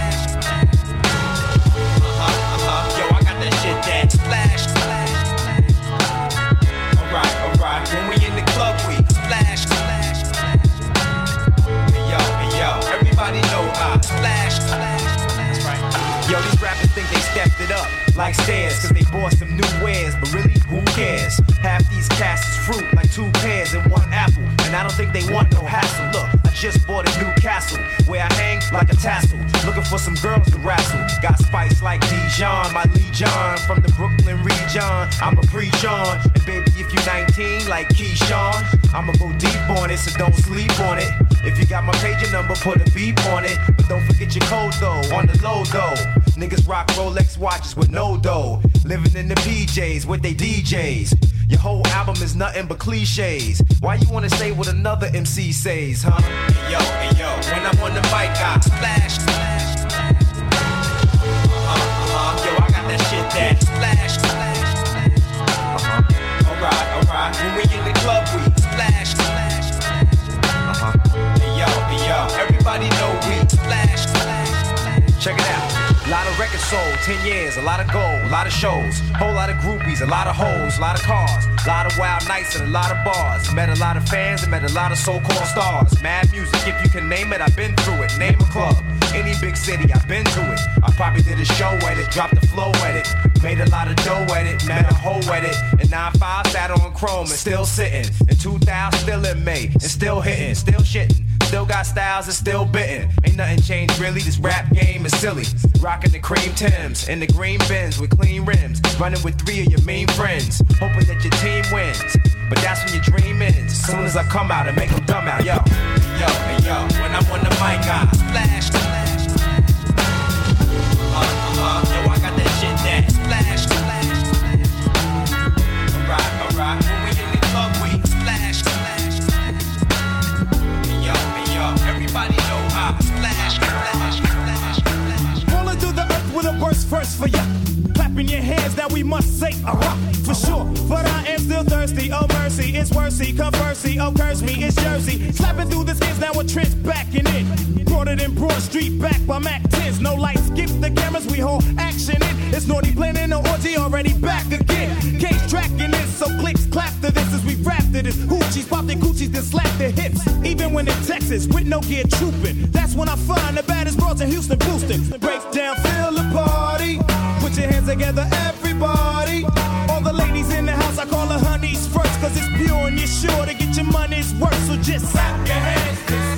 Like stairs, cause they bought some new wares, but really, who cares? Half these cats is fruit, like two pears and one apple, and I don't think they want no hassle. Look, I just bought a new castle, where I hang like a tassel, looking for some girls to wrestle. Got spice like Dijon, my Legion, from the Brooklyn region, I'm a preach on, and baby, if you're 19, like Keyshawn, I'ma go deep on it, so don't sleep on it. If you got my pager number, put a beep on it, but don't forget your code though, on the low though. Niggas rock Rolex watches with no dough. Living in the PJs with they DJs. Your whole album is nothing but cliches. Why you wanna say what another MC says, huh? Hey yo, hey yo, when I'm on the mic, I splash, splash, splash. Uh-huh, uh-huh. Yo, I got that shit that splash, splash, splash. Uh-huh. Alright, alright. When we in the club, we everybody know we splash, splash. Check it out. A lot of records sold, 10 years, a lot of gold, a lot of shows, whole lot of groupies, a lot of hoes, a lot of cars, a lot of wild nights and a lot of bars. Met a lot of fans and met a lot of so-called stars. Mad music, if you can name it, I've been through it. Name a club, any big city, I've been to it. I probably did a show at it, dropped the flow at it, made a lot of dough at it, met a hoe at it. And 9-5 sat on chrome and still sitting. And 2000 still in May and still hitting, still shitting. Still got styles and still bitten. Ain't nothing changed really. This rap game is silly. Rocking the cream Tims and the green bins with clean rims. Running with three of your main friends. Hoping that your team wins. But that's when your dream ends. As soon as I come out and make them dumb out. Yo, yo, yo. When I'm on the mic, I splash, splash, splash. Uh, uh-huh. First for ya. Clapping your hands, now we must say a rock for sure. But I am still thirsty. Oh mercy, it's worthy. Come mercy, oh curse me, it's Jersey. Slapping through the skins, now a trench backing in. It. In Broad Street, back by Mac 10s. No lights, skip the cameras, we hold action in. It's naughty planning no orgy, already back again. Case tracking this, so clicks clap to this as we rap to this. Hoochies pop their coochies, then slap their hips. Even when in Texas, with no gear trooping. That's when I find the baddest broads in Houston boosting. Breaks down, feel the party. Put your hands together, everybody. All the ladies in the house, I call her honeys first, cause it's pure and you're sure to get your money's worth. So just clap your hands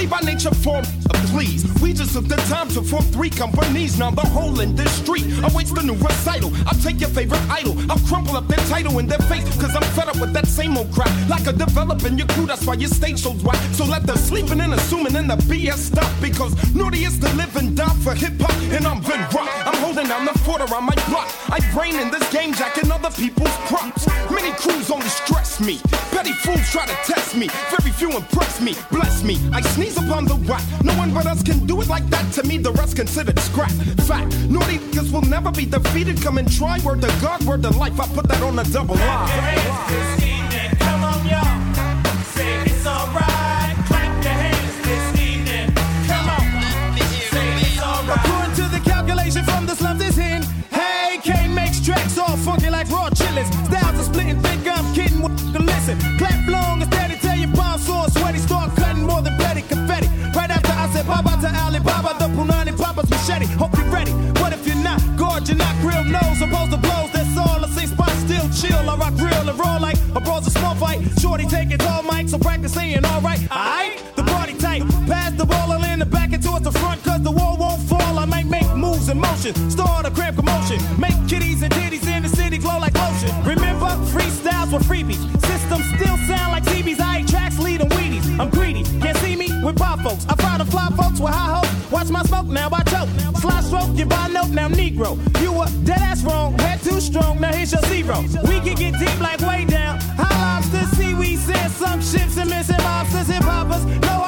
Naughty by nature form please. We just took the time to form three companies. Now the whole industry awaits the new recital. I'll take your favorite idol. I'll crumple up their title in their face. Cause I'm fed up with that same old crap. Like a developing your crew, that's why your stage shows whack. So let the sleeping and assuming and the BS stop. Because Naughty is the living die for hip hop. And I'm Vin Rock. I'm holding down the fort around my block. I brain in this game, jacking other people's props. Many crews only stress me. Petty fools try to test me. Very few impress me. Bless me. I sneeze upon the whack. No one but us can do it like that. To me, the rest considered scrap. Fact. Naughty niggas will never be defeated. Come and try. Word to God, word to life. I put that on a double line. Come on, y'all. Say it's alright. Clap your hands this evening. Say it's alright. According to the calculation from the slums is in. Hey, K makes tracks all funky like raw chillers. Fight. Shorty taking all mic, so practice saying alright. Alright, the party tight. Pass the ball and in the back and towards the front, cause the wall won't fall. I might make moves in motion. Start a cramp commotion. Make kitties and titties in the city glow like lotion. Remember, freestyles were freebies. Systems still sound like CBs. I tracks leading Wheaties. I'm greedy. Can't see me with pop folks. I fly to fly folks with high hopes. Watch my smoke, now I choke. Slide stroke, give by note, now Negro. You were dead ass wrong, head too strong, now here's your zero. We can get deep like way lobsters, hip hoppers. No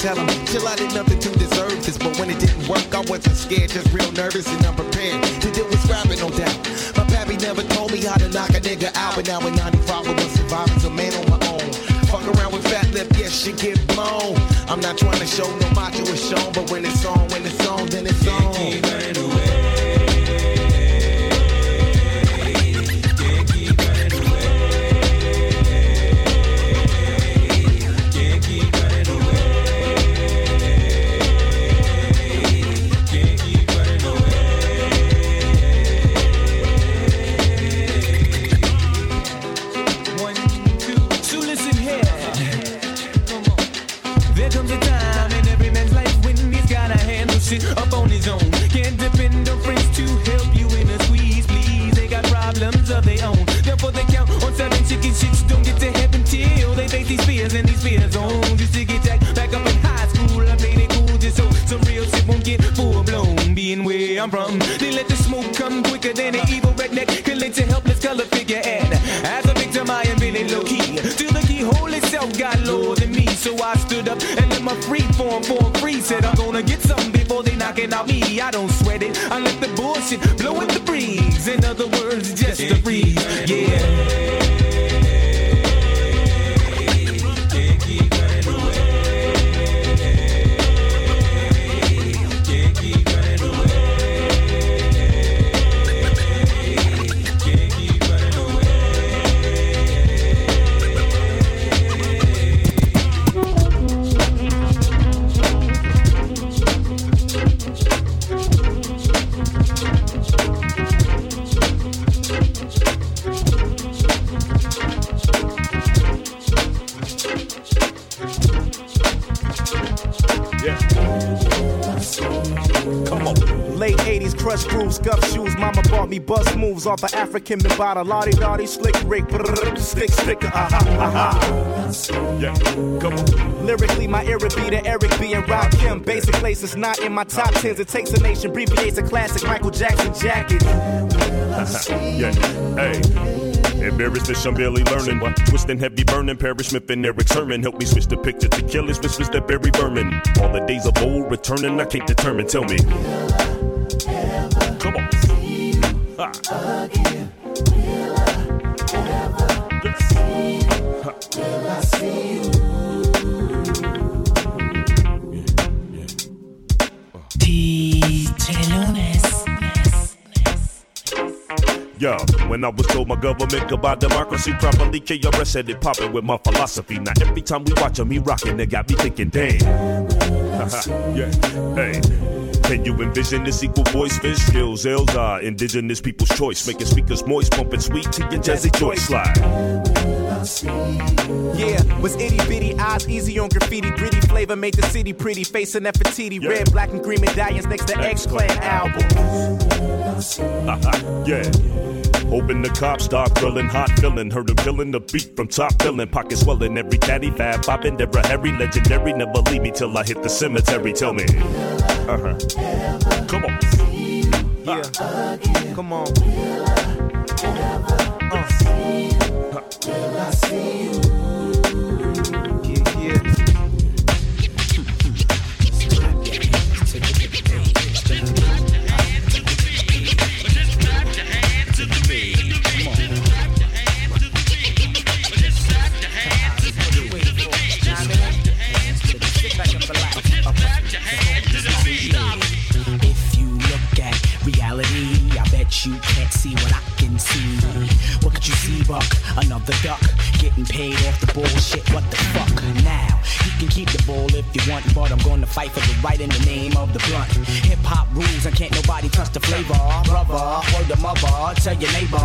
tried to talk and tell them, chill, I did nothing to deserve this. But when it didn't work, I wasn't scared, just real nervous and unprepared to deal with scrapping, no doubt. My pappy never told me how to knock a nigga out, but now in 95 I was surviving a man on my own. Fuck around with fat lip, yes, shit get blown. I'm not trying to show no macho is shown, but when it's on, when it's on, then it's on. Let my free form for free. Said I'm gonna get something before they knocking out me. I don't sweat it. I let the bullshit blow in the breeze. In other words, just a breeze. Yeah. Moves off of Afrika Bambaataa. Lottie Lottie, slick Rick, brrr, stick sticker, aha, uh-huh, aha. Uh-huh. Yeah, come on. Lyrically, my era be the Eric B and Rakim. Basic places not in my top tens. It takes a nation, abbreviates a classic Michael Jackson jacket. yeah, hey. Embarrassed that I'm barely learning. Twisting heavy burning, Parrish Smith and Erick Sermon. Help me switch the picture to killers with Mr. Barry Berman. All the days of old returning, I can't determine. Tell me. Come on. Ha. Yeah, when I was told my government could buy democracy properly, KRS had it popping with my philosophy. Now every time we watch him, he rocking, it got me thinking, damn. yeah, hey. Can you envision this equal voice? Fish skills, L's are indigenous people's choice. Making speakers moist, pumping sweet to your jazzy joint slide. Yeah, was itty bitty eyes easy on graffiti, gritty flavor made the city pretty. Facing Nefertiti, red, black, and green medallions next to X Clan album. yeah. Hoping the cops start grilling, hot feeling. Heard him killing the beat from top filling. Pockets swelling, every caddy fab popping. Never Harry, legendary. Never leave me till I hit the cemetery. Tell me. Uh-huh. Come on. Yeah, come on. Uh. Yeah, Another duck getting paid off the bullshit. What the fuck? Now keep the ball if you want, but I'm to fight for the right in the name of the blunt. Hip hop rules and can't nobody touch the flavor. Brother, word the mother, tell your neighbor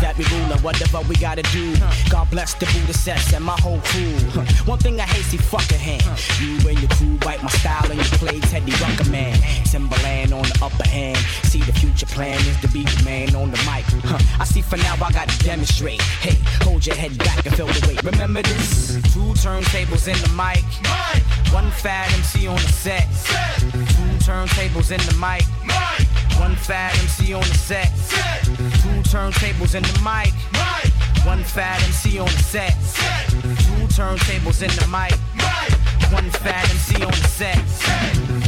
that we rule whatever we gotta do. God bless the Buddha sets and my whole crew. One thing I hate, see fucking hand. You and your crew bite my style and you play Teddy Ruckerman. Timberland on the upper hand. See the future plan is to be the man on the mic. I see for now I gotta demonstrate. Hey, hold your head back and feel the weight. Remember this? Two turntables in the mic. One fat MC on the set. set. Two turntables in the mic. One fat MC on the set. set. Two turntables in the mic. One fat MC on the set. set. Two turntables in the mic. One fat MC on the set.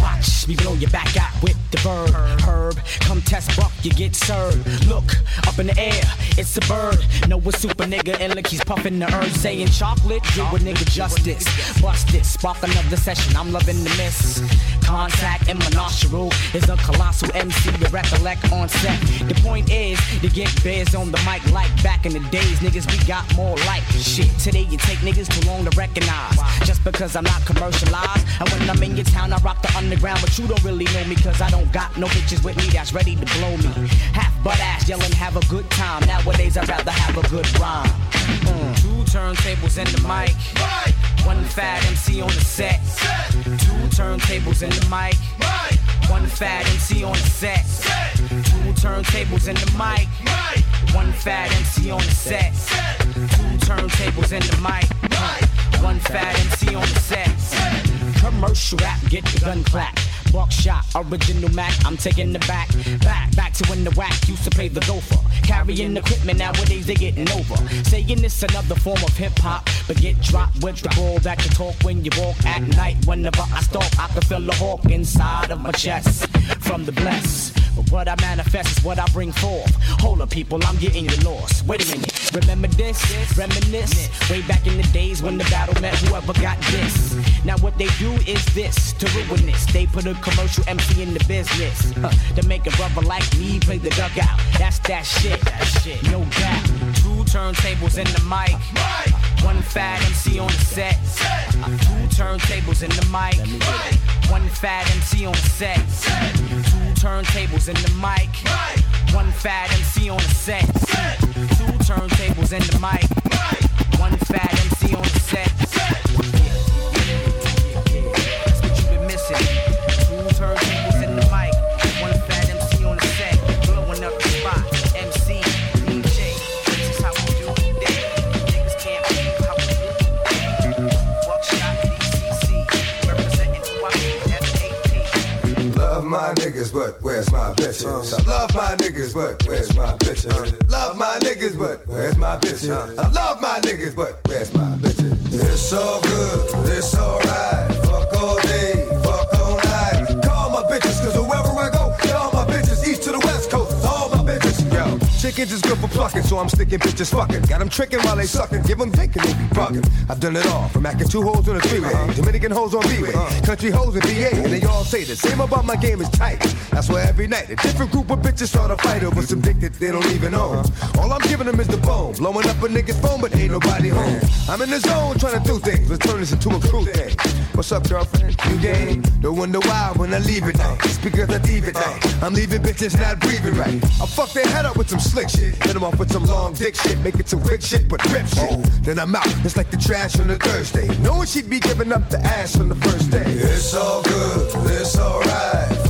Watch me blow your back out with the verb. Herb, come test buck, you get served. Look up in the air, it's a bird. Know a super nigga and look, he's puffing the herb, saying chocolate. Do a nigga justice. Bust it, spark another session. I'm loving the miss. Contact in my nostril is a colossal MC to recollect on set. The point is to get bears on the mic like back in the days. Niggas, we got more like shit. Today you take niggas too long to recognize. Just because I'm not commercialized. And when I'm in your town, I rock the underground, but you don't really know me because I don't got no bitches with me that's ready to blow me. Half butt ass yelling, have a good time. Nowadays, I'd rather have a good rhyme. Mm. Two turntables in the mic. One fat MC on the set. Two turntables in the mic. One fat MC on the set. Two turntables in the mic. One fat MC on the set. Two turntables in the mic. One fat MC on the set. Commercial rap, get the gun clap. Buckshot, original Mac, I'm taking the back. Back, back to when the whack used to play the gopher. Carrying equipment, nowadays they getting over. Saying this another form of hip hop, but get dropped with the ball that can talk when you walk at night. Whenever I stalk, I can feel the hawk inside of my chest from the bless. But what I manifest is what I bring forth. Hold up, people, I'm getting you lost. Wait a minute, remember this? Reminisce. Way back in the days when the battle met whoever got this. Now what they do is this to ruin this. They put a commercial MC in the business huh, to make a brother like me play the dugout. That's that shit. That shit. No doubt. Two turntables in the mic. One fat MC on the set. Two turntables in the mic. One fat MC on the set. Two turntables in the mic. One fat MC on the set. Two turntables in the mic. One fat MC on the set. My niggas, but where's my bitches? I love my niggas, but where's my bitches? Love my niggas, but where's my bitches? I love my niggas, but where's my bitches? It's all good, chickens is good for plucking, so I'm sticking bitches fucking. Got them tricking while they sucking, give them and they be bugging. I've done it all, from acting two hoes on a three-way, uh-huh. Dominican hoes on B-way, uh-huh. country hoes in VA, and they all say the same about my game is tight. That's why every night a different group of bitches start a fight over some dick that they don't even own. Uh-huh. All I'm giving them is the bone, blowing up a nigga's phone, but ain't nobody home. I'm in the zone trying to do things, let's turn this into a crew thing. What's up, girlfriend? You game? No wonder why when I leave it. It's because I leave it. I'm leaving bitches not breathing right. I fuck their head up with some slick shit. Hit them off with some long dick shit. Make it some quick shit, but rip shit. Then I'm out. It's like the trash on a Thursday. Knowing she'd be giving up the ass on the first day. It's all good. It's alright.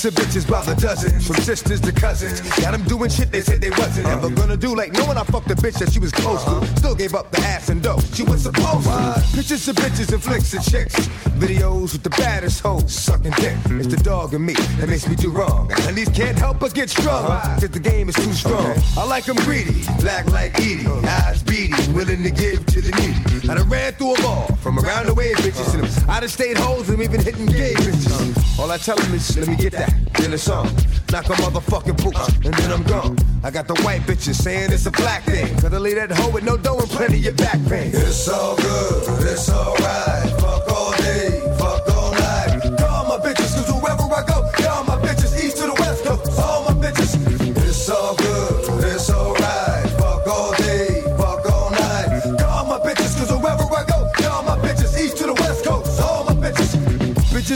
Of bitches by the dozens, from sisters to cousins. Got them doing shit they said they wasn't ever gonna do. Like knowing I fucked a bitch that she was close to. Still gave up the ass and dough. She was supposed to. Pictures of bitches and flicks of chicks. Videos with the baddest hoes sucking dick. It's the dog in me that makes me do wrong. And these can't help but get strung. Cause the game is too strong. I like them greedy, black like Edie, eyes beady, willing to give to the needy. I done ran through them all, from around the way bitches out of state hoes and even hitting gay bitches. All I tell them is, let me get that, then it's on. Knock a motherfucking boots, and then I'm gone. I got the white bitches saying it's a black thing. I leave that hoe with no dough and plenty of back pain. It's all good, it's alright.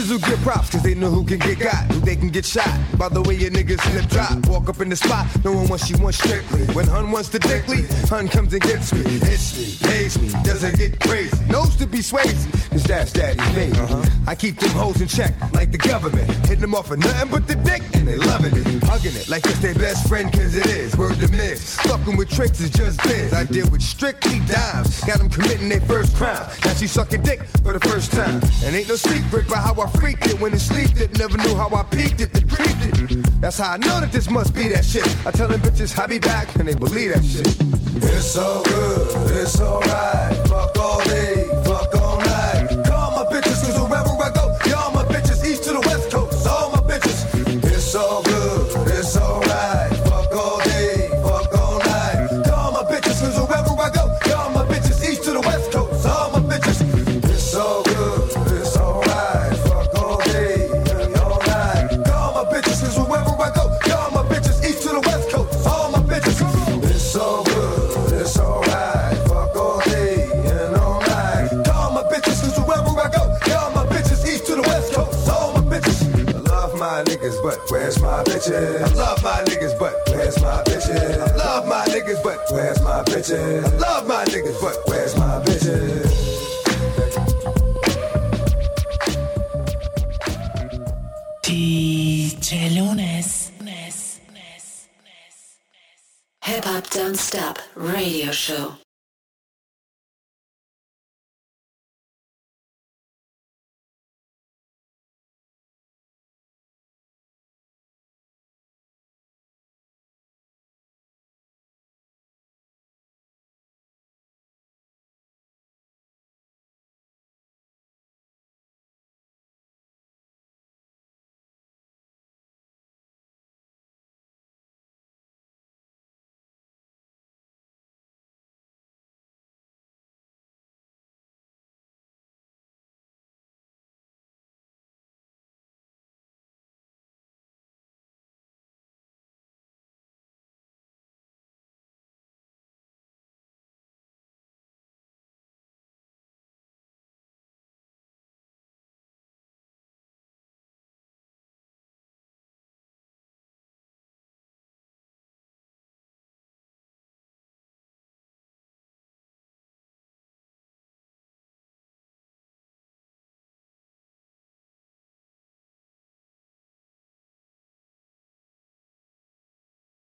Bitches who get props cause they know who can get got, who they can get shot. By the way your niggas slip drop, walk up in the spot, knowing what she wants strictly. When Hun wants to dickly, Hun comes and gets me, hits me, pays me, doesn't get crazy. Knows to be swayzy, cause that's daddy's baby. Uh-huh. I keep them hoes in check, like the government. Hitting them off for nothing but the dick, and they loving it. Hugging it like it's their best friend cause it is. Word to miss. Fucking with tricks is just biz. I deal with strictly dimes. Got them committing their first crime. Now she sucking dick for the first time. And ain't no secret by how I freaked it when it sleeped it. Never knew how I peaked it, creeped it. That's how I know that this must be that shit. I tell them bitches I be back and they believe that shit. It's all good, it's alright. Fuck all day, bitches? I love my niggas, but where's my bitches? I love my niggas, but where's my bitches? I love my niggas, but where's my bitches? DJ Lunis. Hip Hop Don't Stop Radio Show.